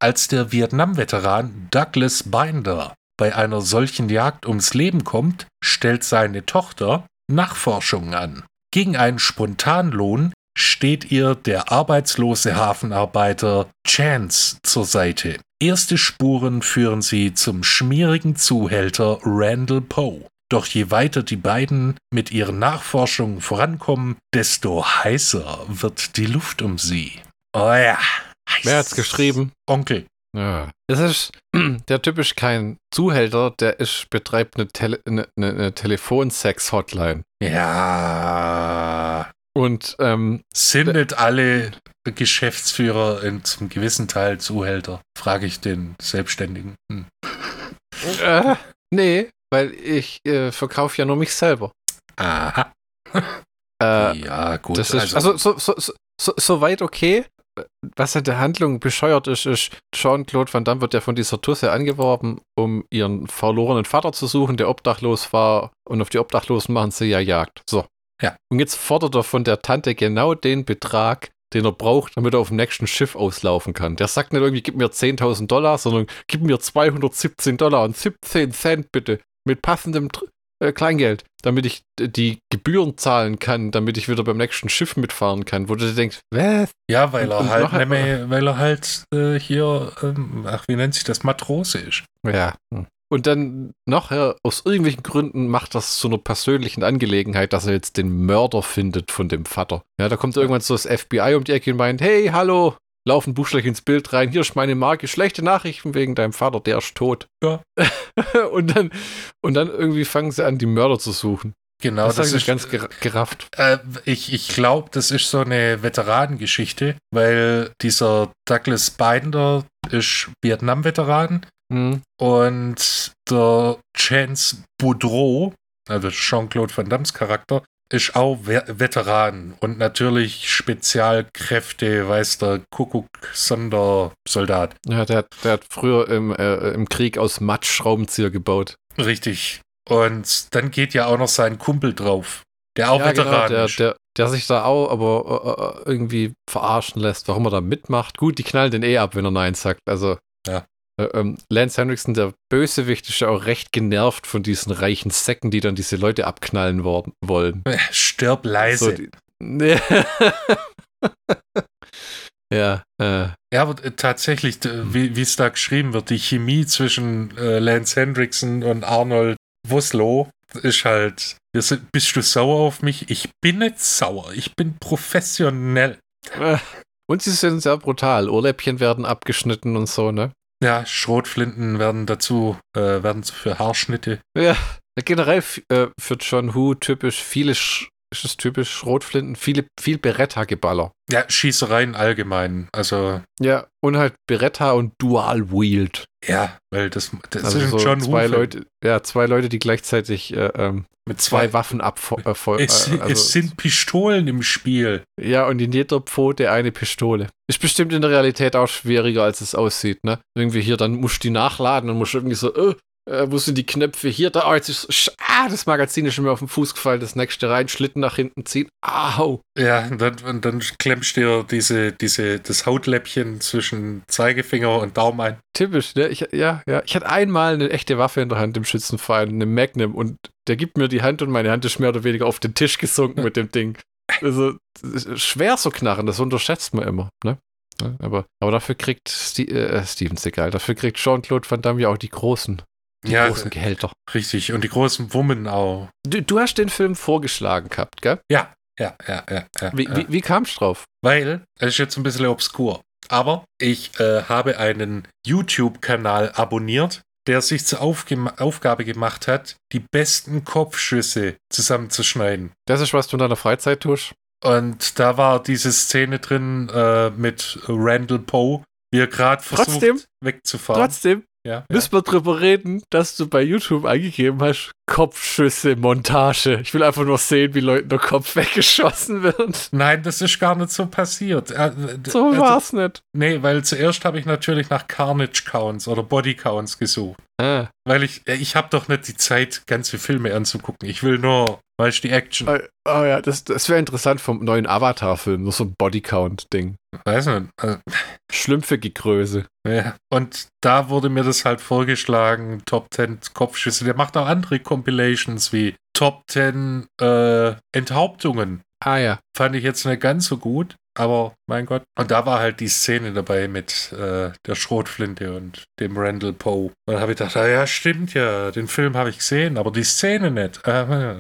Als der Vietnam-Veteran Douglas Binder bei einer solchen Jagd ums Leben kommt, stellt seine Tochter Nachforschungen an. Gegen einen Spontanlohn steht ihr der arbeitslose Hafenarbeiter Chance zur Seite. Erste Spuren führen sie zum schmierigen Zuhälter Randall Poe. Doch je weiter die beiden mit ihren Nachforschungen vorankommen, desto heißer wird die Luft um sie. Oh ja. Wer hat's geschrieben? Onkel. Ja. Das ist (clears throat) der typisch kein Zuhälter, der ist, betreibt eine, Tele, eine, eine, eine Telefonsex-Hotline. Ja. Und ähm, Sind nicht alle Geschäftsführer in zum gewissen Teil Zuhälter? Frage ich den Selbstständigen. Hm. äh, nee, weil ich äh, verkaufe ja nur mich selber. Aha. Äh, ja, gut. ist, also, so, so, so, so, so weit okay. Was in der Handlung bescheuert ist, ist, Jean-Claude Van Damme wird ja von dieser Tusse angeworben, um ihren verlorenen Vater zu suchen, der obdachlos war. Und auf die Obdachlosen machen sie ja Jagd. So. Ja. Und jetzt fordert er von der Tante genau den Betrag, den er braucht, damit er auf dem nächsten Schiff auslaufen kann. Der sagt nicht irgendwie, gib mir 10.000 Dollar, sondern gib mir 217 Dollar und 17 Cent bitte mit passendem äh, Kleingeld, damit ich die Gebühren zahlen kann, damit ich wieder beim nächsten Schiff mitfahren kann. Wo du dir denkst, was? ja, weil und- er und halt, noch ein- nämlich- (laughs) weil er halt äh, hier, ähm, ach, wie nennt sich das, Matrose ist. Ja. hm. Und dann nachher, aus irgendwelchen Gründen, macht das zu einer persönlichen Angelegenheit, dass er jetzt den Mörder findet von dem Vater. Ja, da kommt irgendwann so das FBI um die Ecke und meint, hey, hallo, laufen buchstäblich ins Bild rein, hier ist meine Marke, schlechte Nachrichten wegen deinem Vater, der ist tot. Ja. (laughs) und, dann, und dann irgendwie fangen sie an, die Mörder zu suchen. Genau, das, das, ist ganz ger gerafft. Äh, ich ich glaube, das ist so eine Veteranengeschichte, weil dieser Douglas Binder ist Vietnam-Veteran Hm. und der Chance Boudreau, also Jean-Claude Van Dammes Charakter, ist auch Ve Veteran und natürlich Spezialkräfte, weiß der Kuckuck, Sondersoldat. Ja, der, hat- der hat früher im, äh, im Krieg aus Matsch Schraubenzieher gebaut. Richtig. Und dann geht ja auch noch sein Kumpel drauf, der auch ja, genau, Veteran der, ist. der, der sich da auch aber äh, äh, irgendwie verarschen lässt, warum er da mitmacht. Gut, die knallen den eh ab, wenn er Nein sagt. Also, Ja. Äh, ähm, Lance Henriksen, der Bösewicht, ist ja auch recht genervt von diesen reichen Säcken, die dann diese Leute abknallen wollen. Stirb leise. So, die, nee. (laughs) ja, äh, Ja, aber äh, tatsächlich, Hm. wie es da geschrieben wird, die Chemie zwischen äh, Lance Hendrickson und Arnold Woslow ist halt, sind, bist du sauer auf mich? Ich bin nicht sauer, ich bin professionell. äh. Und sie sind sehr brutal. Ohrläppchen werden abgeschnitten und so, ne? Ja, Schrotflinten werden dazu, äh, werden für Haarschnitte. Ja, generell äh, für John Woo typisch viele, Sch ist es typisch Schrotflinten, viele, viel Beretta-Geballer. Ja, Schießereien allgemein. Also, Ja, und halt Beretta und Dual Wield. Ja, weil das, das Also ist so John zwei Woo-Film. Leute, ja, zwei Leute, die gleichzeitig äh, ähm, mit zwei zwei. Waffen abfeuern. Äh, Es, äh, sind- also, es sind Pistolen im Spiel. ja, und in jeder Pfote eine Pistole. Ist bestimmt in der Realität auch schwieriger, als es aussieht, ne? Irgendwie hier, dann musst du die nachladen und musst irgendwie so, äh, wo sind die Knöpfe? Hier, da, oh, jetzt ist, sch- ah, das Magazin ist schon mir auf den Fuß gefallen, das nächste rein, Schlitten nach hinten ziehen, au. Ja, und dann, und dann klemmst du dir diese, diese, das Hautläppchen zwischen Zeigefinger und Daumen ein. Typisch, ne? Ich, ja, ja. Ich hatte einmal eine echte Waffe in der Hand im Schützenverein, eine Magnum, und der gibt mir die Hand und meine Hand ist mehr oder weniger auf den Tisch gesunken mit dem Ding. Also, schwer so knarren, das unterschätzt man immer, ne? Aber, aber dafür kriegt Ste äh, Steven Seagal, dafür kriegt Jean-Claude Van Damme ja auch die großen, die Ja, großen Gehälter. Richtig. Und die großen Wummen auch. Du, du hast den Film vorgeschlagen gehabt, gell? Ja, ja, ja, ja. ja, Wie, ja. wie, wie kamst du drauf? Weil, es ist jetzt ein bisschen obskur. Aber ich äh, habe einen YouTube-Kanal abonniert, der sich zur Aufgema Aufgabe gemacht hat, die besten Kopfschüsse zusammenzuschneiden. Das ist, was du in deiner Freizeit tust? Und da war diese Szene drin äh, mit Randall Poe, wie er gerade versucht Trotzdem? wegzufahren. Trotzdem ja, müssen wir drüber reden, dass du bei YouTube eingegeben hast, Kopfschüsse, Montage. Ich will einfach nur sehen, wie Leuten der Kopf (laughs) weggeschossen wird. Nein, das ist gar nicht so passiert. Äh, So also, war's nicht. Nee, weil zuerst habe ich natürlich nach Carnage Counts oder Body Counts gesucht. Ah, Weil ich, äh, ich habe doch nicht die Zeit, ganze Filme anzugucken. Ich will nur, weißt du, die Action. oh, oh ja, das, das wäre interessant vom neuen Avatar-Film, nur so ein Bodycount-Ding. Weiß nicht. äh, Schlümpfige Größe. Ja. Und da wurde mir das halt vorgeschlagen, Top 10 Kopfschüsse. Der macht auch andere Compilations wie Top 10 äh, Enthauptungen. Ah ja. Fand ich jetzt nicht ganz so gut, aber mein Gott. Und da war halt die Szene dabei mit äh, der Schrotflinte und dem Randall Poe. Und dann habe ich gedacht, ah, ja, stimmt ja, den Film habe ich gesehen, aber die Szene nicht. (laughs) Äh,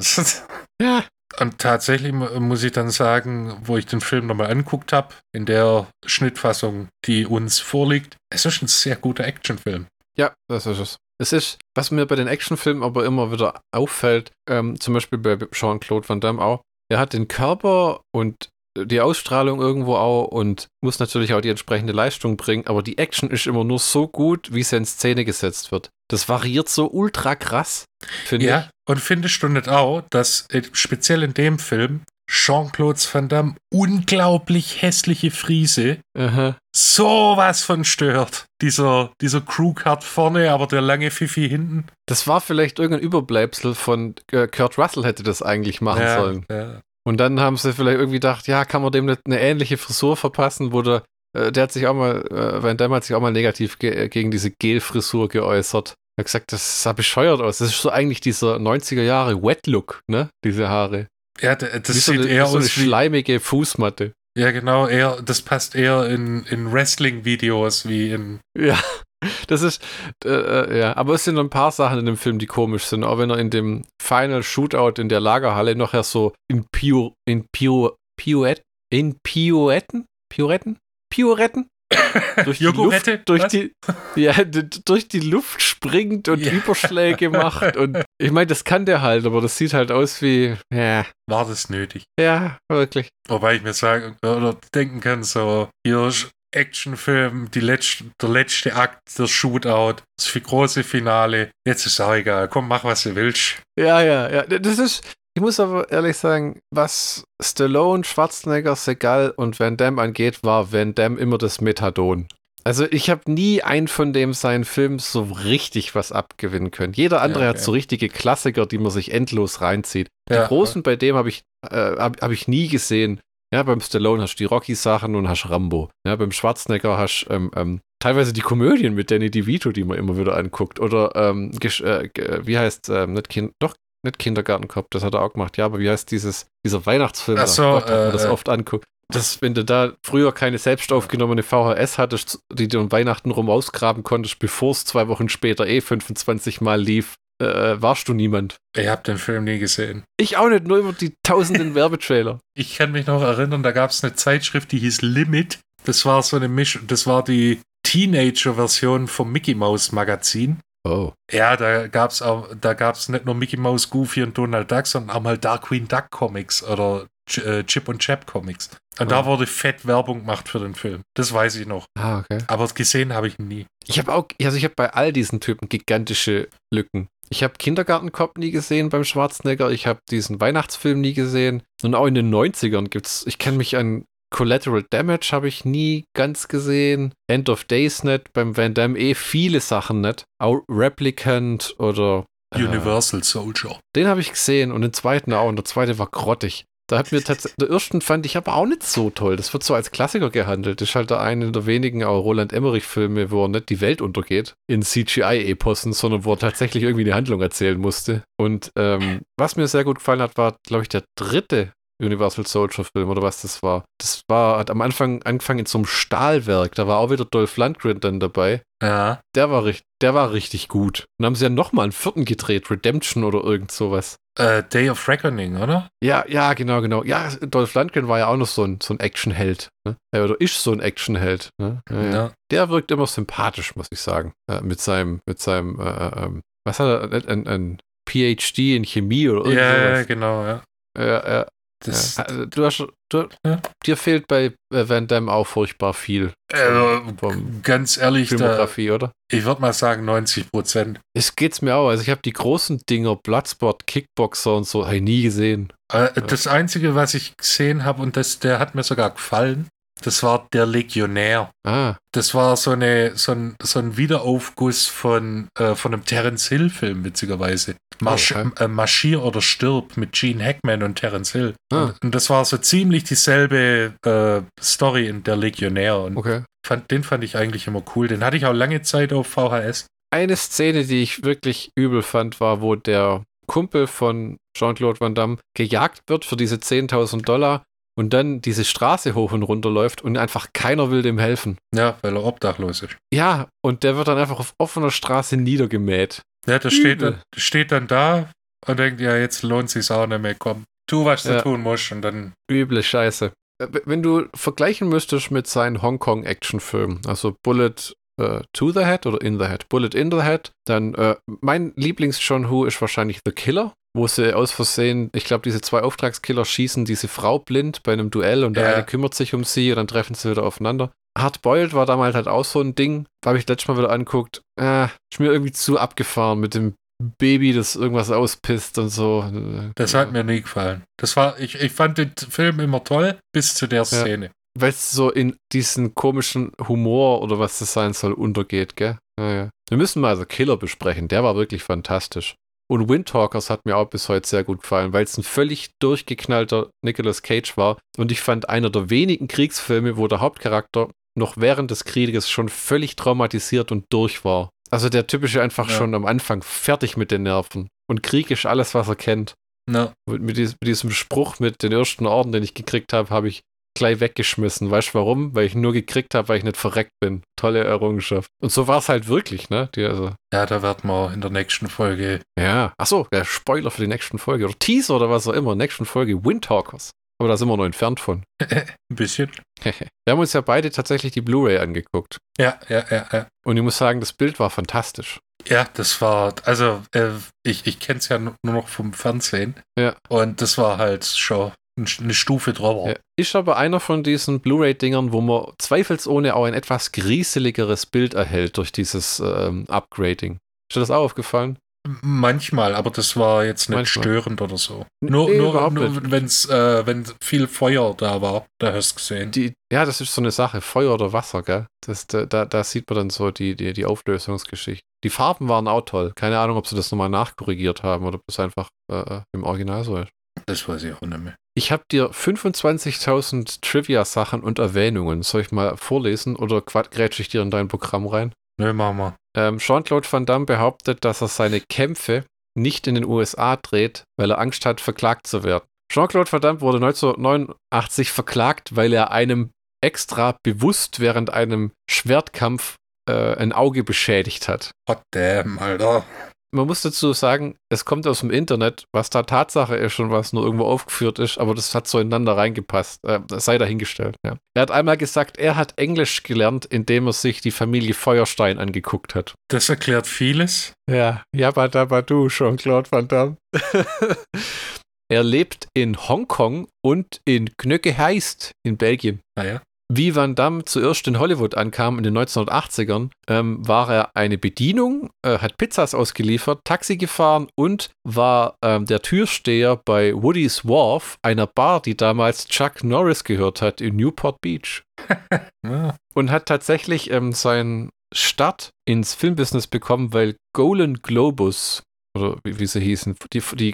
Ja. Und tatsächlich mu- muss ich dann sagen, wo ich den Film nochmal anguckt habe, in der Schnittfassung, die uns vorliegt, es ist ein sehr guter Actionfilm. Ja, das ist es. Es ist, was mir bei den Actionfilmen aber immer wieder auffällt, ähm, zum Beispiel bei Jean-Claude Van Damme auch, er hat den Körper und die Ausstrahlung irgendwo auch und muss natürlich auch die entsprechende Leistung bringen, aber die Action ist immer nur so gut, wie sie in Szene gesetzt wird. Das variiert so ultra krass, finde Ja, ich. und findest du nicht auch, dass äh, speziell in dem Film Jean-Claude Van Damme unglaublich hässliche Friese Aha. sowas von stört. Dieser, dieser Crewcard vorne, aber der lange Fifi hinten. Das war vielleicht irgendein Überbleibsel von äh, Kurt Russell hätte das eigentlich machen ja, sollen. Ja. Und dann haben sie vielleicht irgendwie gedacht, ja, kann man dem eine ähnliche Frisur verpassen, wo der, äh, der hat sich auch mal, äh, Van Damme hat sich auch mal negativ ge äh, gegen diese Gel-Frisur geäußert. Er hat gesagt, das sah bescheuert aus. Das ist so eigentlich dieser 90er Jahre Wet-Look, ne? Diese Haare. Ja, das wie so sieht eine, eher so eine aus wie. schleimige Fußmatte. Ja, genau, eher, das passt eher in, in Wrestling-Videos wie in. Ja, das ist, äh, äh, ja, aber es sind ein paar Sachen in dem Film, die komisch sind. Auch wenn er in dem Final Shootout in der Lagerhalle nachher so in Pio, in Pio, Pirouette, in Pirouetten, Pirouetten, Pirouetten (laughs) durch die? Luft, durch Was? die, ja, durch die Luft springt und Ja. Überschläge macht und ich meine, das kann der halt, aber das sieht halt aus wie, ja, War das nötig? ja, wirklich. Wobei ich mir sagen oder denken kann, so, hier Actionfilm, die letzte, der letzte Akt, der Shootout, das viel große Finale. Jetzt ist auch egal. Komm, mach, was du willst. Ja, ja, ja. Das ist, ich muss aber ehrlich sagen, was Stallone, Schwarzenegger, Segal und Van Damme angeht, war Van Damme immer das Methadon. Also ich habe nie einen von dem seinen Filmen so richtig was abgewinnen können. Jeder andere Ja, hat okay. so richtige Klassiker, die man sich endlos reinzieht. Die Ja. großen bei dem habe ich, äh, hab, hab ich nie gesehen. Ja, beim Stallone hast du die Rocky-Sachen und hast Rambo. Ja, beim Schwarzenegger hast ähm, ähm, teilweise die Komödien mit Danny DeVito, die man immer wieder anguckt. Oder ähm, äh, ge- wie heißt, ähm, nicht kind, doch, nicht Kindergartenkopf, das hat er auch gemacht. Ja, aber wie heißt dieses, dieser Weihnachtsfilm? Ach so? Gott, äh, das äh. oft anguckt. Das, wenn du da früher keine selbst aufgenommene VHS hattest, die du um Weihnachten rum ausgraben konntest, bevor es zwei Wochen später eh 25 Mal lief, äh, warst du niemand. Ich habe den Film nie gesehen. Ich auch nicht, nur über die tausenden (laughs) Werbetrailer. Ich kann mich noch erinnern, da gab es eine Zeitschrift, die hieß Limit. Das war so eine Misch, das war die Teenager-Version vom Mickey Mouse Magazin. Oh. Ja, da gab's auch, da gab's nicht nur Mickey Mouse, Goofy und Donald Duck, sondern auch mal Darkwing Duck Comics oder äh, Chip und Chap Comics. Und da Oh. wurde fett Werbung gemacht für den Film. Das weiß ich noch. Ah, okay. Aber gesehen habe ich ihn nie. Ich habe auch, also ich habe bei all diesen Typen gigantische Lücken. Ich habe Kindergartenkopf nie gesehen beim Schwarzenegger, ich habe diesen Weihnachtsfilm nie gesehen. Und auch in den 90ern gibt's, ich kenne mich an Collateral Damage habe ich nie ganz gesehen. End of Days nicht, beim Van Damme eh viele Sachen nicht. Auch Replicant oder äh, Universal Soldier. Den habe ich gesehen und den zweiten auch. Und der zweite war grottig. Da hat mir tatsächlich, der ersten fand ich aber auch nicht so toll. Das wird so als Klassiker gehandelt. Das ist halt der eine der wenigen Roland Emmerich-Filme, wo er nicht die Welt untergeht in CGI-Epossen, sondern wo er tatsächlich irgendwie eine Handlung erzählen musste. Und ähm, was mir sehr gut gefallen hat, war, glaube ich, der dritte Universal Soldier Film oder was das war. Das war, hat am Anfang angefangen in so einem Stahlwerk. Da war auch wieder Dolph Lundgren dann dabei. Ja. Der war, der war richtig gut. Und dann haben sie ja nochmal einen vierten gedreht, Redemption oder irgend sowas. Äh, Day of Reckoning, oder? Ja, ja, genau, genau. Ja, Dolph Lundgren war ja auch noch so ein, so ein Actionheld. Ne? Oder ist so ein Actionheld. Ne? Ja, ja. Der wirkt immer sympathisch, muss ich sagen. Äh, mit seinem, mit seinem, äh, ähm, was hat er, ein, ein, ein PhD in Chemie oder irgend Ja, genau, ja. Ja, ja, Das, ja. Also, Du hast, du, Ja. Dir fehlt bei äh, Van Damme auch furchtbar viel äh, vom ganz ehrlich, da, Filmografie, oder? ich würde mal sagen 90 Prozent. Es geht's mir auch. Also ich habe die großen Dinger, Bloodsport, Kickboxer und so, nie gesehen. Äh, Das Einzige, was ich gesehen habe, und das, der hat mir sogar gefallen, das war der Legionär. Ah, Das war so, eine, so, ein, so ein Wiederaufguss von, äh, von einem Terence Hill-Film, witzigerweise. Marsch, Oh, okay. äh, Marschier oder Stirb mit Gene Hackman und Terence Hill. Ah. Und, und das war so ziemlich dieselbe äh, Story in der Legionär. Und okay. fand, den fand ich eigentlich immer cool. Den hatte ich auch lange Zeit auf VHS. Eine Szene, die ich wirklich übel fand, war, wo der Kumpel von Jean-Claude Van Damme gejagt wird für diese 10.000 Dollar und dann diese Straße hoch und runter läuft und einfach keiner will dem helfen. Ja, weil er obdachlos ist. Ja, und der wird dann einfach auf offener Straße niedergemäht. Ja, der steht, steht dann da und denkt, ja, jetzt lohnt sich auch nicht mehr. Komm, tu, was Ja. du tun musst. Und dann, Üble Scheiße. Äh, Wenn du vergleichen müsstest mit seinen Hongkong-Action-Filmen, also Bullet äh, to the Head oder In the Head, Bullet in the Head, dann äh, mein Lieblings-John Who ist wahrscheinlich The Killer. Wo sie aus Versehen, ich glaube, diese zwei Auftragskiller schießen diese Frau blind bei einem Duell und der Ja. eine kümmert sich um sie und dann treffen sie wieder aufeinander. Hardboiled war damals halt auch so ein Ding, habe ich letztes Mal wieder anguckt. Äh, ist mir irgendwie zu abgefahren mit dem Baby, das irgendwas auspisst und so. Das hat mir nie gefallen. Das war, ich, ich fand den Film immer toll, bis zu der Szene. Weil es so in diesen komischen Humor oder was das sein soll untergeht, gell? Naja. Wir müssen mal also Killer besprechen. Der war wirklich fantastisch. Und Windtalkers hat mir auch bis heute sehr gut gefallen, weil es ein völlig durchgeknallter Nicolas Cage war. Und ich fand einer der wenigen Kriegsfilme, wo der Hauptcharakter noch während des Krieges schon völlig traumatisiert und durch war. Also der typische einfach Ja. schon am Anfang fertig mit den Nerven. Und Krieg ist alles, was er kennt. No. Mit, mit diesem Spruch mit den ersten Orden, den ich gekriegt habe, habe ich gleich weggeschmissen. Weißt du warum? Weil ich nur gekriegt habe, weil ich nicht verreckt bin. Tolle Errungenschaft. Und so war es halt wirklich, ne? Die, also, Ja, da werden wir in der nächsten Folge. ja. Achso, der Spoiler für die nächsten Folge. Oder Teaser oder was auch immer. Nächsten Folge Windtalkers. Aber da sind wir noch entfernt von. (laughs) Ein bisschen. (laughs) Wir haben uns ja beide tatsächlich die Blu-ray angeguckt. Ja, ja, ja, ja. Und ich muss sagen, das Bild war fantastisch. Ja, das war, also äh, ich, ich kenne es ja nur noch vom Fernsehen. Ja. Und das war halt schon eine Stufe drüber. Ja. Ist aber einer von diesen Blu-ray-Dingern, wo man zweifelsohne auch ein etwas grieseligeres Bild erhält durch dieses ähm, Upgrading. Ist dir das auch aufgefallen? Manchmal, aber das war jetzt nicht Manchmal. störend oder so. Nur, Nee, nur, nur wenn's, äh, wenn viel Feuer da war, da hast du gesehen. Die, ja, das ist so eine Sache, Feuer oder Wasser, gell? Das, da, da, da sieht man dann so die, die, die Auflösungsgeschichte. Die Farben waren auch toll. Keine Ahnung, ob sie das nochmal nachkorrigiert haben oder ob das einfach äh, im Original so ist. Das weiß ich auch nicht mehr. Ich habe dir 25.000 Trivia-Sachen und Erwähnungen. Soll ich mal vorlesen oder grätsche ich dir in dein Programm rein? Nö, machen wir. Ähm, Jean-Claude Van Damme behauptet, dass er seine Kämpfe nicht in den USA dreht, weil er Angst hat, verklagt zu werden. Jean-Claude Van Damme wurde 1989 verklagt, weil er einem extra bewusst während einem Schwertkampf äh, ein Auge beschädigt hat. Hot damn, Alter. Man muss dazu sagen, es kommt aus dem Internet, was da Tatsache ist und was nur irgendwo aufgeführt ist, aber das hat so ineinander reingepasst. Äh, das sei dahingestellt. Ja. Er hat einmal gesagt, er hat Englisch gelernt, indem er sich die Familie Feuerstein angeguckt hat. Das erklärt vieles. Ja, Jabba Dabba Du, Jean-Claude Van Damme. (laughs) er lebt in Hongkong und in Knöcke heißt in Belgien. Naja. Wie Van Damme zuerst in Hollywood ankam in den 1980ern, ähm, war er eine Bedienung, äh, hat Pizzas ausgeliefert, Taxi gefahren und war ähm, der Türsteher bei Woody's Wharf, einer Bar, die damals Chuck Norris gehört hat in Newport Beach (laughs) Ja. und hat tatsächlich ähm, seinen Start ins Filmbusiness bekommen, weil Golan Globus, oder wie, wie sie hießen, die, die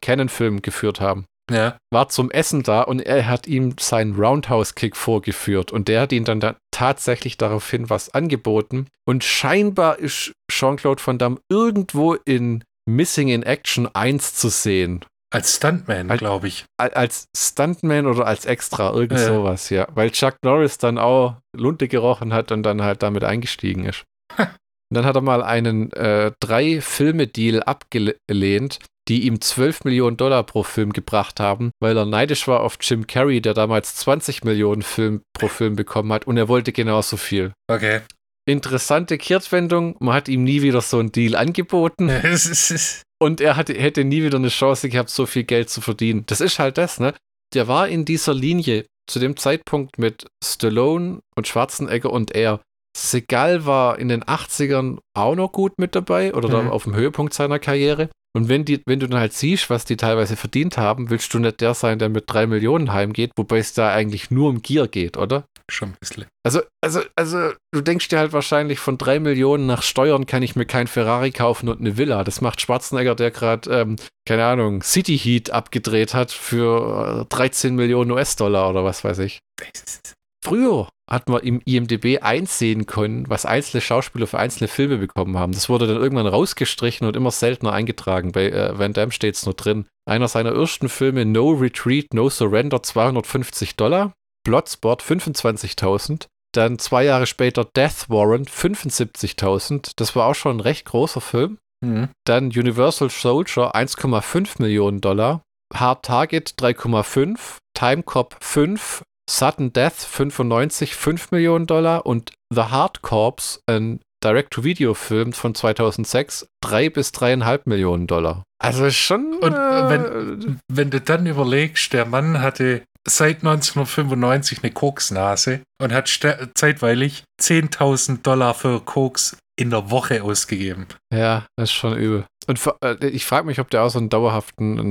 Canon-Film geführt haben, ja. war zum Essen da und er hat ihm seinen Roundhouse-Kick vorgeführt und der hat ihn dann da tatsächlich daraufhin was angeboten und scheinbar ist Jean-Claude Van Damme irgendwo in Missing in Action 1 zu sehen. Als Stuntman, glaube ich. Al- Als Stuntman oder als Extra, irgend Ja. sowas, ja. Weil Chuck Norris dann auch Lunte gerochen hat und dann halt damit eingestiegen ist. Und dann hat er mal einen äh, Drei-Filme-Deal abgelehnt, die ihm 12 Millionen Dollar pro Film gebracht haben, weil er neidisch war auf Jim Carrey, der damals 20 Millionen Film pro Film bekommen hat und er wollte genauso viel. Okay. Interessante Kehrtwendung, man hat ihm nie wieder so einen Deal angeboten. (laughs) Und er hatte, hätte nie wieder eine Chance gehabt, so viel Geld zu verdienen. Das ist halt das, ne? Der war in dieser Linie zu dem Zeitpunkt mit Stallone und Schwarzenegger und er. Segal war in den 80ern auch noch gut mit dabei oder Mhm. auf dem Höhepunkt seiner Karriere. Und wenn, die, wenn du dann halt siehst, was die teilweise verdient haben, willst du nicht der sein, der mit drei Millionen heimgeht, wobei es da eigentlich nur um Gier geht, oder? Schon ein bisschen. Also, also, also, du denkst dir halt wahrscheinlich, von drei Millionen nach Steuern kann ich mir kein Ferrari kaufen und eine Villa. Das macht Schwarzenegger, der gerade, ähm, keine Ahnung, City Heat abgedreht hat für äh, 13 Millionen US-Dollar oder was weiß ich. Früher hat man im IMDB einsehen können, was einzelne Schauspieler für einzelne Filme bekommen haben. Das wurde dann irgendwann rausgestrichen und immer seltener eingetragen. Bei äh, Van Damme steht es nur drin. Einer seiner ersten Filme, No Retreat, No Surrender, 250 Dollar. Bloodsport 25.000. Dann zwei Jahre später Death Warrant 75.000. Das war auch schon ein recht großer Film. Mhm. Dann Universal Soldier 1,5 Millionen Dollar. Hard Target 3,5. Time Cop 5. Sudden Death 95, 5 Millionen Dollar. Und The Hard Corps, ein Direct-to-Video-Film von 2006 drei bis dreieinhalb Millionen Dollar. Also schon. Und äh, wenn, wenn du dann überlegst, der Mann hatte seit 1995 eine Koksnase und hat zeitweilig 10.000 Dollar für Koks in der Woche ausgegeben. Ja, das ist schon übel. Und äh, ich frage mich, ob der auch so einen dauerhaften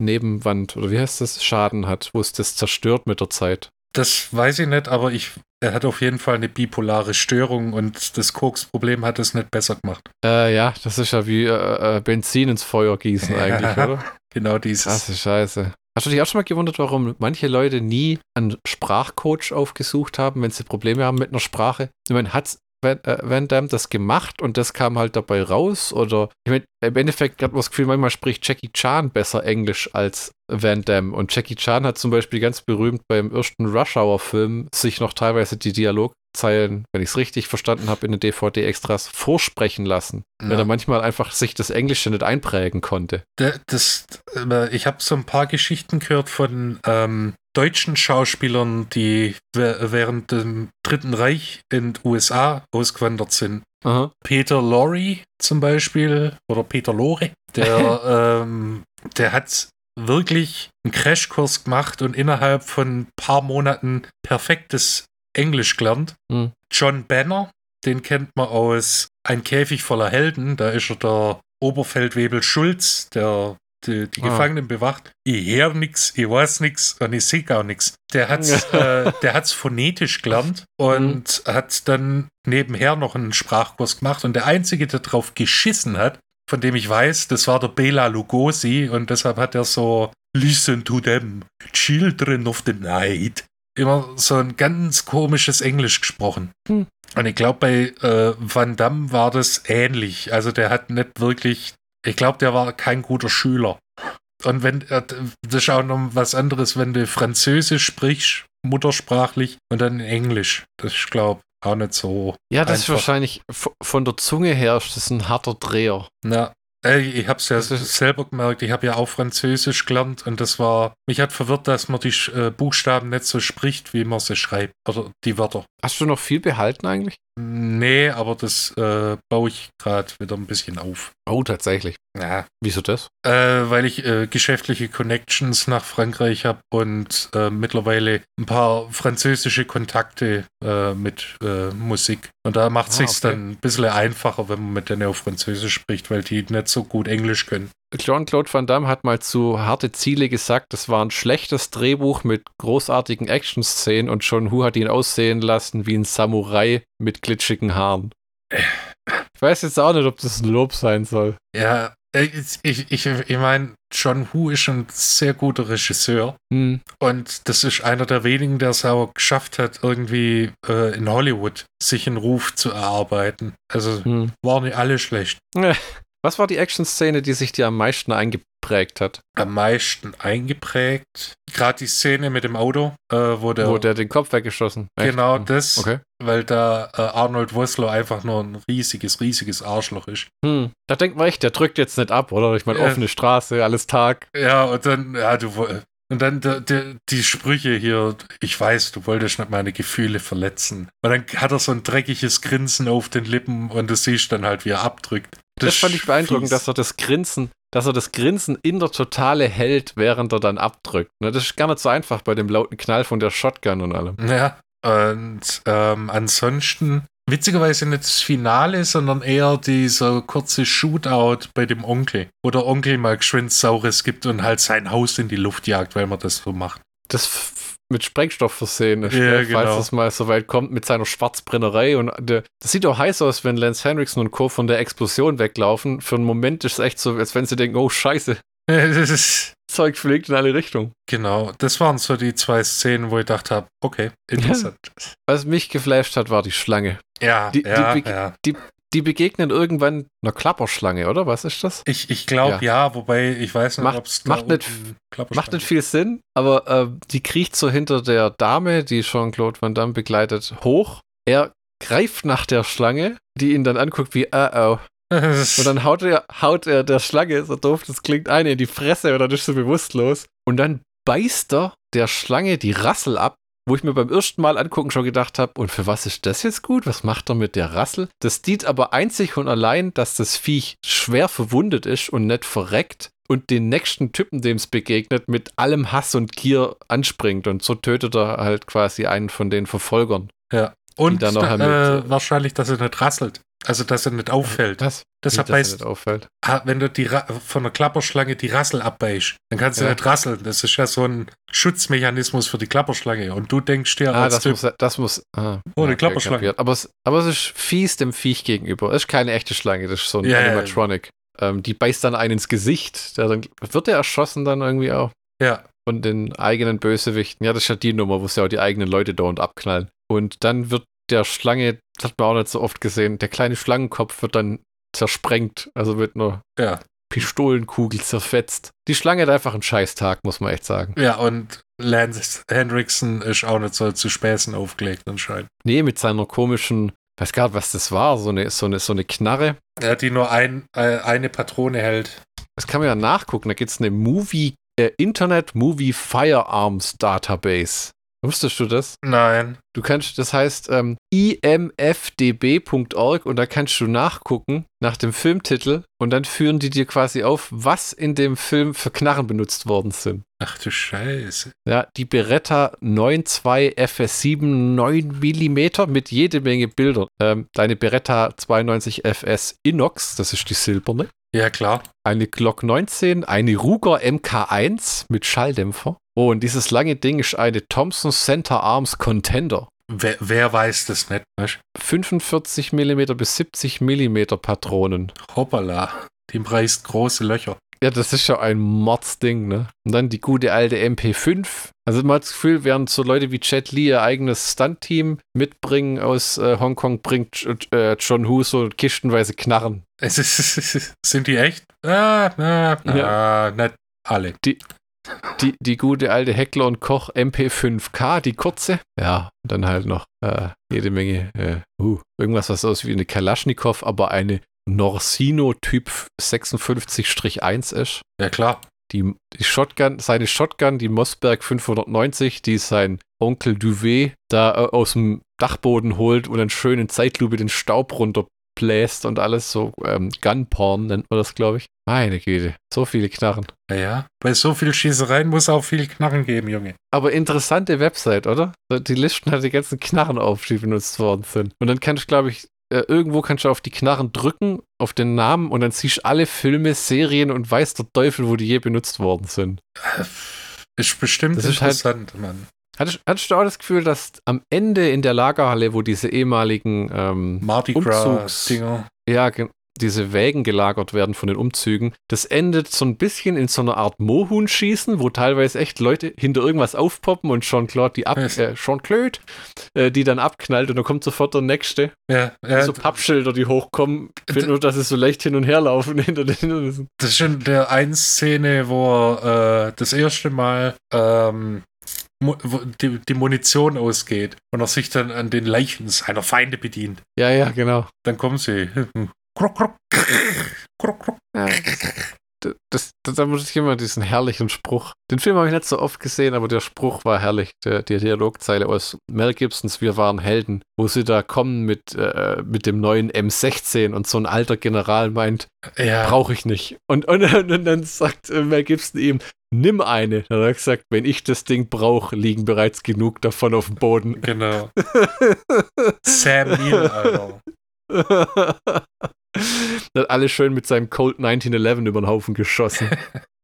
Nasennebenwand oder wie heißt das, Schaden hat, wo es das zerstört mit der Zeit. Das weiß ich nicht, aber ich, er hat auf jeden Fall eine bipolare Störung und das Koks-Problem hat es nicht besser gemacht. Äh, ja, das ist ja wie äh, äh Benzin ins Feuer gießen (laughs) eigentlich, oder? Genau dieses. Krasse Scheiße. Hast du dich auch schon mal gewundert, warum manche Leute nie einen Sprachcoach aufgesucht haben, wenn sie Probleme haben mit einer Sprache? Ich meine, hat Van, äh, Van Damme das gemacht und das kam halt dabei raus? Oder ich meine, im Endeffekt hat man das Gefühl, manchmal spricht Jackie Chan besser Englisch als Van Damme. Und Jackie Chan hat zum Beispiel ganz berühmt beim ersten Rush Hour-Film sich noch teilweise die Dialogzeilen, wenn ich es richtig verstanden habe, in den DVD-Extras vorsprechen lassen. Ja. Weil er manchmal einfach sich das Englische nicht einprägen konnte. Das, das äh, ich habe so ein paar Geschichten gehört von ähm, deutschen Schauspielern, die während dem Dritten Reich in den USA ausgewandert sind. Aha. Peter Lorre zum Beispiel, oder Peter Lore, der, (laughs) ähm, der hat wirklich einen Crashkurs gemacht und innerhalb von ein paar Monaten perfektes Englisch gelernt. Mhm. John Banner, den kennt man aus Ein Käfig voller Helden, da ist er der Oberfeldwebel Schulz, der die, die ah. Gefangenen bewacht. Ich höre nichts, ich weiß nichts und ich sehe gar nichts. Der hat es äh, der hat's phonetisch gelernt und mhm. hat dann nebenher noch einen Sprachkurs gemacht. Und der Einzige, der drauf geschissen hat, von dem ich weiß, das war der Bela Lugosi und deshalb hat er so Listen to them, Children of the Night. Immer so ein ganz komisches Englisch gesprochen. Hm. Und ich glaube, bei äh, Van Damme war das ähnlich. Also der hat nicht wirklich ich glaube, der war kein guter Schüler. Und wenn, äh, das ist auch noch was anderes, wenn du Französisch sprichst, muttersprachlich, und dann Englisch. Das ist, glaube auch nicht so. Ja, das einfach. ist wahrscheinlich von der Zunge her, das ist ein harter Dreher. Ja, ich habe es ja selber gemerkt, ich habe ja auch Französisch gelernt und das war, mich hat verwirrt, dass man die äh, Buchstaben nicht so spricht, wie man sie schreibt, oder die Wörter. Hast du noch viel behalten eigentlich? Nee, aber das äh, baue ich gerade wieder ein bisschen auf. Oh, tatsächlich. Ja. Wieso das? Äh, weil ich äh, geschäftliche Connections nach Frankreich habe und äh, mittlerweile ein paar französische Kontakte äh, mit äh, Musik. Und da macht es ah, sich okay. dann ein bisschen einfacher, wenn man mit denen auf Französisch spricht, weil die nicht so gut Englisch können. Jean-Claude Van Damme hat mal zu Harte Ziele gesagt, das war ein schlechtes Drehbuch mit großartigen Action-Szenen und John Hu hat ihn aussehen lassen wie ein Samurai mit glitschigen Haaren. Ich weiß jetzt auch nicht, ob das ein Lob sein soll. Ja, ich, ich, ich, ich meine, John Hu ist ein sehr guter Regisseur. Hm. Und das ist einer der wenigen, der es auch geschafft hat, irgendwie äh, in Hollywood sich einen Ruf zu erarbeiten. Also hm. war nicht alle schlecht. (laughs) Was war die Action-Szene, die sich dir am meisten eingeprägt hat? Am meisten eingeprägt? Gerade die Szene mit dem Auto, äh, wo der. Wo der den Kopf weggeschossen. Echt? Genau hm. das. Okay. Weil da äh, Arnold Woslow einfach nur ein riesiges, riesiges Arschloch ist. Hm. Da denkt man echt, der drückt jetzt nicht ab, oder? Ich meine, offene Straße, alles Tag. Ja, und dann, ja, du. Und dann die, die, die, Sprüche hier, ich weiß, du wolltest nicht meine Gefühle verletzen. Und dann hat er so ein dreckiges Grinsen auf den Lippen und du siehst dann halt, wie er abdrückt. Das, das fand ich beeindruckend, fies. dass er das Grinsen, dass er das Grinsen in der Totale hält, während er dann abdrückt. Ne, das ist gar nicht so einfach bei dem lauten Knall von der Shotgun und allem. Ja, und ähm, ansonsten, witzigerweise nicht das Finale, sondern eher dieser kurze Shootout bei dem Onkel, wo der Onkel mal geschwind Saures gibt und halt sein Haus in die Luft jagt, weil man das so macht. Das mit Sprengstoff versehen ist, ja, genau. falls es mal so weit kommt mit seiner Schwarzbrennerei. Und der, das sieht auch heiß aus, wenn Lance Henriksen und Co. von der Explosion weglaufen. Für einen Moment ist es echt so, als wenn sie denken, oh scheiße. (laughs) das Zeug fliegt in alle Richtungen. Genau, das waren so die zwei Szenen, wo ich gedacht habe, okay, (laughs) interessant. Was mich geflasht hat, war die Schlange. Ja, die, ja, die, ja. Die, die begegnen irgendwann einer Klapperschlange, oder? Was ist das? Ich, ich glaube ja. ja. wobei ich weiß nicht, ob es macht, nicht, macht nicht viel Sinn, aber äh, die kriecht so hinter der Dame, die Jean-Claude Van Damme begleitet, hoch. Er greift nach der Schlange, die ihn dann anguckt wie, uh oh. (laughs) und dann haut er, haut er der Schlange, so doof das klingt, eine in die Fresse oder ist so bewusstlos. Und dann beißt er der Schlange die Rassel ab wo ich mir beim ersten Mal angucken schon gedacht habe, und für was ist das jetzt gut? Was macht er mit der Rassel? Das dient aber einzig und allein, dass das Viech schwer verwundet ist und nicht verreckt und den nächsten Typen, dem es begegnet, mit allem Hass und Gier anspringt. Und so tötet er halt quasi einen von den Verfolgern. Ja. Und dann noch äh, mit- wahrscheinlich, dass er nicht rasselt. Also, dass er nicht auffällt. Das, Deshalb dass er heißt, nicht auffällt. wenn du die Ra von der Klapperschlange die Rassel abbeißt, dann kannst du Ja. nicht rasseln. Das ist ja so ein Schutzmechanismus für die Klapperschlange. Und du denkst dir Ah, als das Typ, muss, das muss. Ah, Oh, eine okay, Klapperschlange. Aber es, aber es ist fies dem Viech gegenüber. Es ist keine echte Schlange, das ist so ein Ja, ja, ja. Animatronic. Ähm, die beißt dann einen ins Gesicht. Der dann, wird der erschossen dann irgendwie auch ja, von den eigenen Bösewichten. Ja, das ist ja die Nummer, wo sie auch die eigenen Leute dauernd abknallen. Und dann wird der Schlange, das hat man auch nicht so oft gesehen, der kleine Schlangenkopf wird dann zersprengt. Also mit einer ja, Pistolenkugel zerfetzt. Die Schlange hat einfach einen Scheißtag, muss man echt sagen. ja. Und Lance Hendrickson ist auch nicht so zu Späßen aufgelegt anscheinend. Nee, mit seiner komischen, weiß gar nicht, was das war, so eine, so eine, so eine Knarre. Er hat die nur ein, äh, eine Patrone hält. Das kann man ja nachgucken. Da gibt es eine Movie, äh, Internet Movie Firearms Database. Wusstest du das? Nein. Du kannst, das heißt ähm, imfdb.org und da kannst du nachgucken nach dem Filmtitel und dann führen die dir quasi auf, was in dem Film für Knarren benutzt worden sind. Ach du Scheiße. Ja, die Beretta 92 FS7 9 mm mit jede Menge Bildern. Ähm, deine Beretta 92 FS Inox, das ist die silberne. Ja, klar. Eine Glock 19, eine Ruger MK1 mit Schalldämpfer. Oh, und dieses lange Ding ist eine Thompson Center Arms Contender. Wer, wer weiß das nicht? Weißt? 45 mm bis 70 mm Patronen. Hoppala. Die reißt große Löcher. Ja, das ist ja ein Mordsding, ne? Und dann die gute alte MP5. Also man hat das Gefühl, während so Leute wie Jet Li ihr eigenes Stunt-Team mitbringen aus äh, Hongkong, bringt äh, John Hu so kistenweise Knarren. Es ist, (laughs) sind die echt? Ah, na, na, nicht alle. Die, die gute alte Heckler und Koch MP5K, die kurze. Ja, und dann halt noch äh, jede Menge, äh, uh, irgendwas, was aussieht wie eine Kalaschnikow, aber eine Norsino Typ 56-1 ist. Ja, klar. Die, die Shotgun, seine Shotgun, die Mossberg 590, die sein Onkel Duvet da äh, aus dem Dachboden holt und dann schön in Zeitlupe den Staub runterbläst und alles so ähm, Gunporn nennt man das, glaube ich. Meine Güte, so viele Knarren. Ja, ja. Bei so viel Schießereien muss auch viel Knarren geben, Junge. Aber interessante Website, oder? Die Listen hat die ganzen Knarren auf, die benutzt worden sind. Und dann kannst du, glaube ich, äh, irgendwo kannst du auf die Knarren drücken, auf den Namen und dann siehst du alle Filme, Serien und weiß der Teufel, wo die je benutzt worden sind. Ist bestimmt Das ist halt- interessant, Mann. Hattest, hattest du auch das Gefühl, dass am Ende in der Lagerhalle, wo diese ehemaligen ähm, Mardi Umzugs- ja, diese Wägen gelagert werden von den Umzügen, das endet so ein bisschen in so einer Art Mohunschießen, wo teilweise echt Leute hinter irgendwas aufpoppen und Jean-Claude die ab, äh, Jean-Claude, äh, die dann abknallt und dann kommt sofort der nächste. Ja, ja so Pappschilder, die hochkommen. Finde nur, dass sie so leicht hin und her laufen (laughs) hinter den Hindernissen. das ist schon der eine Szene, wo er äh, das erste Mal ähm, die, die Munition ausgeht und er sich dann an den Leichen seiner Feinde bedient. Ja, ja, genau. Dann kommen sie. Krock, krock, krock, krock. Ja, das, das, da muss ich immer diesen herrlichen Spruch. Den Film habe ich nicht so oft gesehen, aber der Spruch war herrlich. Der, die Dialogzeile aus Mel Gibsons Wir waren Helden, wo sie da kommen mit, äh, mit dem neuen M16 und so ein alter General meint, Ja, brauche ich nicht. Und, und, und dann sagt äh, Mel Gibson ihm, nimm eine. Dann hat er gesagt, wenn ich das Ding brauche, liegen bereits genug davon auf dem Boden. genau. (laughs) Sam Neill, Alter. (laughs) (laughs) hat alles schön mit seinem Colt 1911 über den Haufen geschossen. (laughs)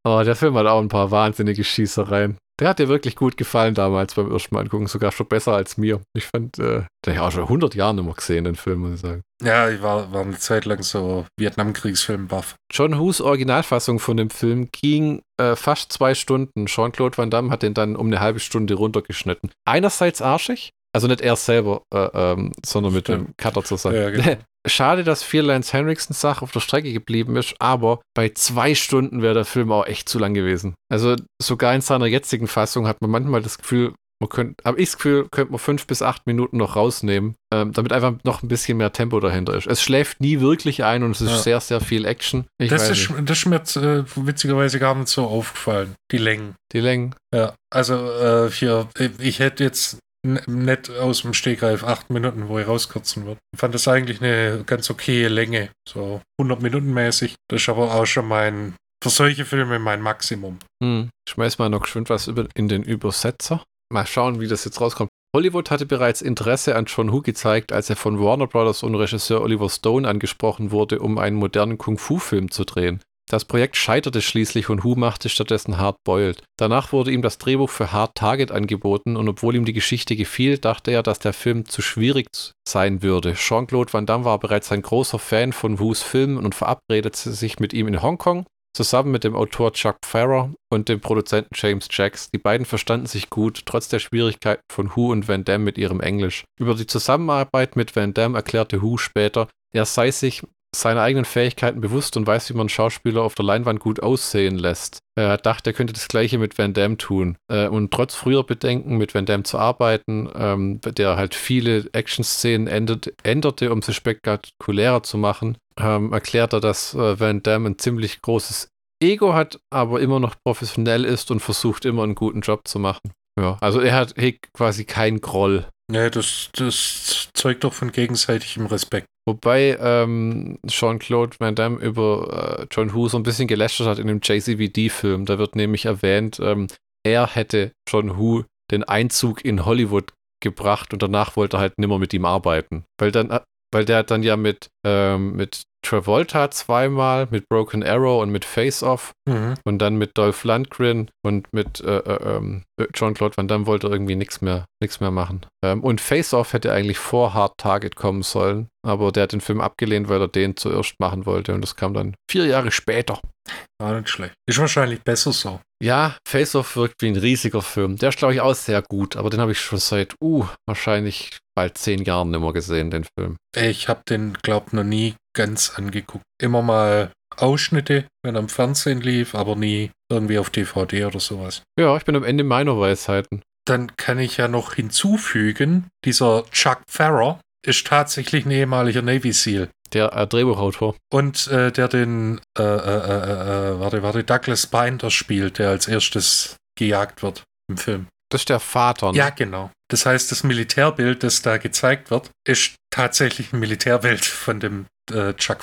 Oh, der Film hat auch ein paar wahnsinnige Schießereien. Der hat dir wirklich gut gefallen damals beim ersten Mal angucken, sogar schon besser als mir. Ich fand, äh, der hat auch schon 100 Jahre nicht mehr gesehen, den Film, muss ich sagen. Ja, ich war, war eine Zeit lang so Vietnamkriegsfilm-Buff. John Hus Originalfassung von dem Film ging äh, fast zwei Stunden. Jean-Claude Van Damme hat den dann um eine halbe Stunde runtergeschnitten. Einerseits arschig, also nicht er selber, äh, ähm, sondern mit Stimmt. dem Cutter zusammen. Ja, genau. (laughs) Schade, dass viel Lance Henriksen Sache auf der Strecke geblieben ist, aber bei zwei Stunden wäre der Film auch echt zu lang gewesen. Also sogar in seiner jetzigen Fassung hat man manchmal das Gefühl, man könnte, habe ich das Gefühl, könnte man fünf bis acht Minuten noch rausnehmen, ähm, damit einfach noch ein bisschen mehr Tempo dahinter ist. Es schläft nie wirklich ein und es ist Ja. sehr, sehr viel Action. Ich Das ist, nicht. das ist mir jetzt, äh, witzigerweise gar nicht so aufgefallen. Die Längen. Die Längen. Ja, also äh, hier, ich hätte jetzt nicht aus dem Stegreif acht Minuten, wo er rauskürzen wird. Ich fand das eigentlich eine ganz okaye Länge, so 100 Minuten mäßig. Das ist aber auch schon mein, für solche Filme mein Maximum. Hm. Ich schmeiß mal noch geschwind was über, in den Übersetzer. Mal schauen, wie das jetzt rauskommt. Hollywood hatte bereits Interesse an John Woo gezeigt, als er von Warner Brothers und Regisseur Oliver Stone angesprochen wurde, um einen modernen Kung-Fu-Film zu drehen. Das Projekt scheiterte schließlich und Hu machte stattdessen Hard Boiled. Danach wurde ihm das Drehbuch für Hard Target angeboten und obwohl ihm die Geschichte gefiel, dachte er, dass der Film zu schwierig sein würde. Jean-Claude Van Damme war bereits ein großer Fan von Wus Filmen und verabredete sich mit ihm in Hongkong, zusammen mit dem Autor Chuck Farrer und dem Produzenten James Jacks. Die beiden verstanden sich gut, trotz der Schwierigkeiten von Hu und Van Damme mit ihrem Englisch. Über die Zusammenarbeit mit Van Damme erklärte Hu später, er sei sich seine eigenen Fähigkeiten bewusst und weiß, wie man Schauspieler auf der Leinwand gut aussehen lässt. Er dachte, er könnte das Gleiche mit Van Damme tun. Äh, und trotz früher Bedenken, mit Van Damme zu arbeiten, ähm, der halt viele Action-Szenen änderte, um sie spektakulärer zu machen, ähm, erklärt er, dass äh, Van Damme ein ziemlich großes Ego hat, aber immer noch professionell ist und versucht immer einen guten Job zu machen. Ja, also er hat quasi keinen Groll. Ja, das, das zeugt doch von gegenseitigem Respekt. Wobei ähm, Jean-Claude Van Damme über äh, John Woo so ein bisschen gelästert hat in dem JCVD-Film. Da wird nämlich erwähnt, ähm, er hätte John Woo den Einzug in Hollywood gebracht und danach wollte er halt nimmer mit ihm arbeiten. Weil dann, äh, weil der dann ja mit, ähm, mit Travolta zweimal, mit Broken Arrow und mit Face Off mhm. und dann mit Dolph Lundgren und mit äh, äh, ähm, Jean-Claude Van Damme wollte irgendwie nichts mehr, mehr machen. Ähm, und Face Off hätte eigentlich vor Hard Target kommen sollen, aber der hat den Film abgelehnt, weil er den zuerst machen wollte und das kam dann vier Jahre später. War nicht schlecht. Ist wahrscheinlich besser so. Ja, Face Off wirkt wie ein riesiger Film. Der ist, glaube ich, auch sehr gut, aber den habe ich schon seit, uh, wahrscheinlich bald zehn Jahren nicht mehr gesehen, den Film. Ich habe den, glaube ich, noch nie ganz angeguckt. Immer mal Ausschnitte, wenn er im Fernsehen lief, aber nie irgendwie auf DVD oder sowas. Ja, ich bin am Ende meiner Weisheiten. Dann kann ich ja noch hinzufügen, dieser Chuck Farrer ist tatsächlich ein ehemaliger Navy SEAL. Der äh, Drehbuchautor. Und äh, der den, äh, äh, äh, äh, warte, warte, Douglas Binder spielt, der als erstes gejagt wird im Film. Das ist der Vater. Ne? Ja, genau. Das heißt, das Militärbild, das da gezeigt wird, ist tatsächlich ein Militärbild von dem äh, Chuck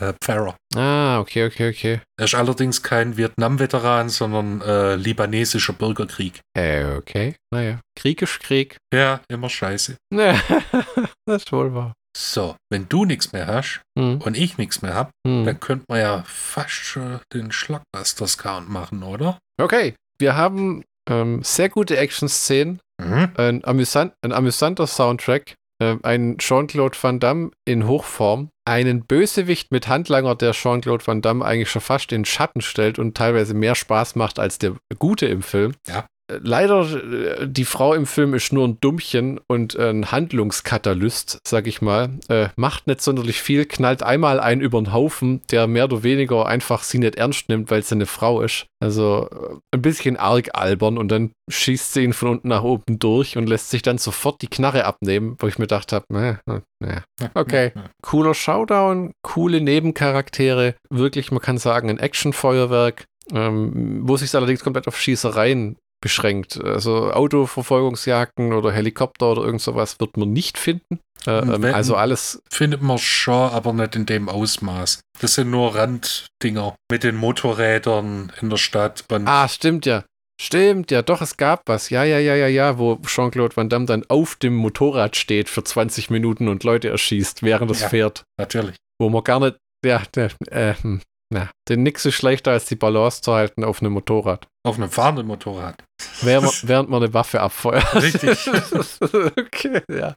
äh, Farrer. Ah, okay, okay, okay. Er ist allerdings kein Vietnam-Veteran, sondern äh, libanesischer Bürgerkrieg. Äh, okay. Naja, Krieg ist Krieg. Ja, immer scheiße. Ja, (laughs) das ist wohl wahr. So, wenn du nichts mehr hast hm. und ich nichts mehr habe, hm. dann könnte man ja fast schon den Schlagbusters-Count machen, oder? Okay, wir haben ähm, sehr gute Action-Szenen, mhm. ein, amüsant, ein amüsanter Soundtrack, äh, ein Jean-Claude Van Damme in Hochform, einen Bösewicht mit Handlanger, der Jean-Claude Van Damme eigentlich schon fast in Schatten stellt und teilweise mehr Spaß macht als der Gute im Film. Ja leider, äh, die Frau im Film ist nur ein Dummchen und ein Handlungskatalyst, sag ich mal. Äh, macht nicht sonderlich viel, knallt einmal einen über den Haufen, der mehr oder weniger einfach sie nicht ernst nimmt, weil sie eine Frau ist. Also äh, ein bisschen arg albern und dann schießt sie ihn von unten nach oben durch und lässt sich dann sofort die Knarre abnehmen, wo ich mir gedacht habe, äh, äh, okay. Cooler Showdown, coole Nebencharaktere, wirklich, man kann sagen, ein Actionfeuerwerk. Ähm, wo sich allerdings komplett auf Schießereien beschränkt. Also Autoverfolgungsjagden oder Helikopter oder irgend sowas wird man nicht finden. Äh, ähm, also alles. Findet man schon, aber nicht in dem Ausmaß. Das sind nur Randdinger mit den Motorrädern in der Stadt. ah, stimmt ja. Stimmt, ja, doch, es gab was. Ja, ja, ja, ja, ja, wo Jean-Claude Van Damme dann auf dem Motorrad steht für 20 Minuten und Leute erschießt, während es ja, fährt. Natürlich. Wo man gar nicht, ja, äh, hm. Na, denn nichts ist schlechter, als die Balance zu halten auf einem Motorrad. Auf einem fahrenden Motorrad. Während, während man eine Waffe abfeuert. Richtig. (laughs) okay, ja.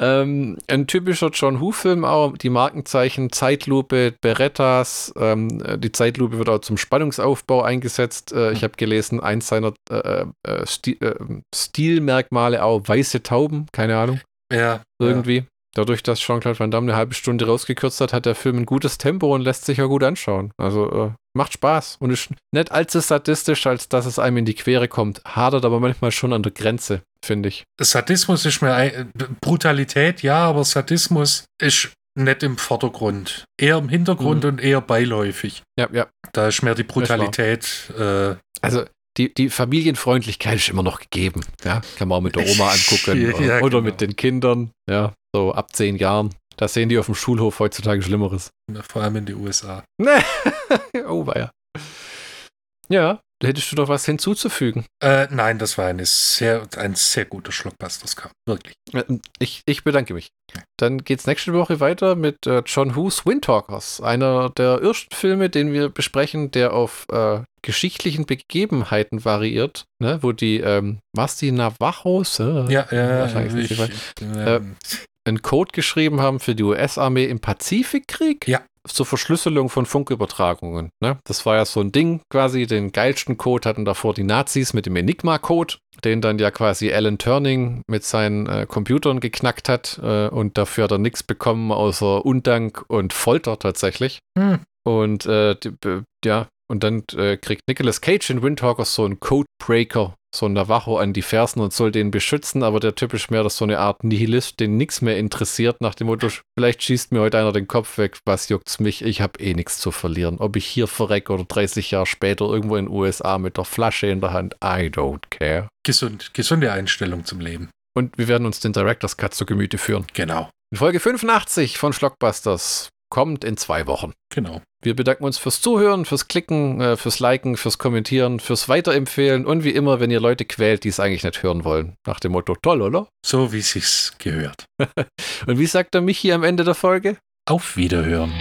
Ähm, ein typischer John Woo-Film auch, die Markenzeichen Zeitlupe, Berettas, ähm, die Zeitlupe wird auch zum Spannungsaufbau eingesetzt. Äh, ich habe gelesen, eins seiner äh, äh, Stil, äh, Stilmerkmale auch weiße Tauben, keine Ahnung. Ja. Irgendwie. Ja. Dadurch, dass Jean-Claude Van Damme eine halbe Stunde rausgekürzt hat, hat der Film ein gutes Tempo und lässt sich ja gut anschauen. Also äh, macht Spaß und ist nicht allzu sadistisch, als dass es einem in die Quere kommt. Hadert aber manchmal schon an der Grenze, finde ich. Sadismus ist mir Brutalität, ja, aber Sadismus ist nicht im Vordergrund. Eher im Hintergrund mhm. und eher beiläufig. Ja, ja. Da ist mehr die Brutalität. Äh, also die, die Familienfreundlichkeit ist immer noch gegeben. Ja, kann man auch mit der Oma angucken (laughs) Ja, oder, oder genau. mit den Kindern. Ja, so ab zehn Jahren. Da sehen die auf dem Schulhof heutzutage Schlimmeres. Vor allem in die USA. (laughs) oh, weia. Ja, da hättest du doch was hinzuzufügen. Äh, nein, das war eine sehr, ein sehr guter Schlockbusters-Kampf. Wirklich. Äh, Ich, ich bedanke mich. Dann geht's nächste Woche weiter mit äh, John Who's Windtalkers, einer der ersten Filme, den wir besprechen, der auf äh, geschichtlichen Begebenheiten variiert, ne? wo die, ähm, was die Navajos, Ja, ja, ich, ähm, einen Code geschrieben haben für die US-Armee im Pazifikkrieg. Ja. Zur Verschlüsselung von Funkübertragungen. Ne? Das war ja so ein Ding quasi. Den geilsten Code hatten davor die Nazis mit dem Enigma-Code, den dann ja quasi Alan Turning mit seinen äh, Computern geknackt hat. Äh, und dafür hat er nichts bekommen außer Undank und Folter tatsächlich. Hm. Und äh, die, ja, und dann äh, kriegt Nicolas Cage in Windtalkers so einen Codebreaker, so ein Navajo an die Fersen und soll den beschützen, aber der Typ ist mehr das so eine Art Nihilist, den nichts mehr interessiert, nach dem Motto, vielleicht schießt mir heute einer den Kopf weg, was juckt's mich, ich habe eh nichts zu verlieren. Ob ich hier verreck oder 30 Jahre später irgendwo in den USA mit der Flasche in der Hand, I don't care. gesund, gesunde Einstellung zum Leben. Und wir werden uns den Director's Cut zu Gemüte führen. Genau, In Folge 85 von Schlockbusters kommt in zwei Wochen. genau. Wir bedanken uns fürs Zuhören, fürs Klicken, äh, fürs Liken, fürs Kommentieren, fürs Weiterempfehlen und wie immer, wenn ihr Leute quält, die es eigentlich nicht hören wollen. Nach dem Motto, toll, oder? (laughs) So wie sich's gehört. Und wie sagt der Michi am Ende der Folge? Auf Wiederhören.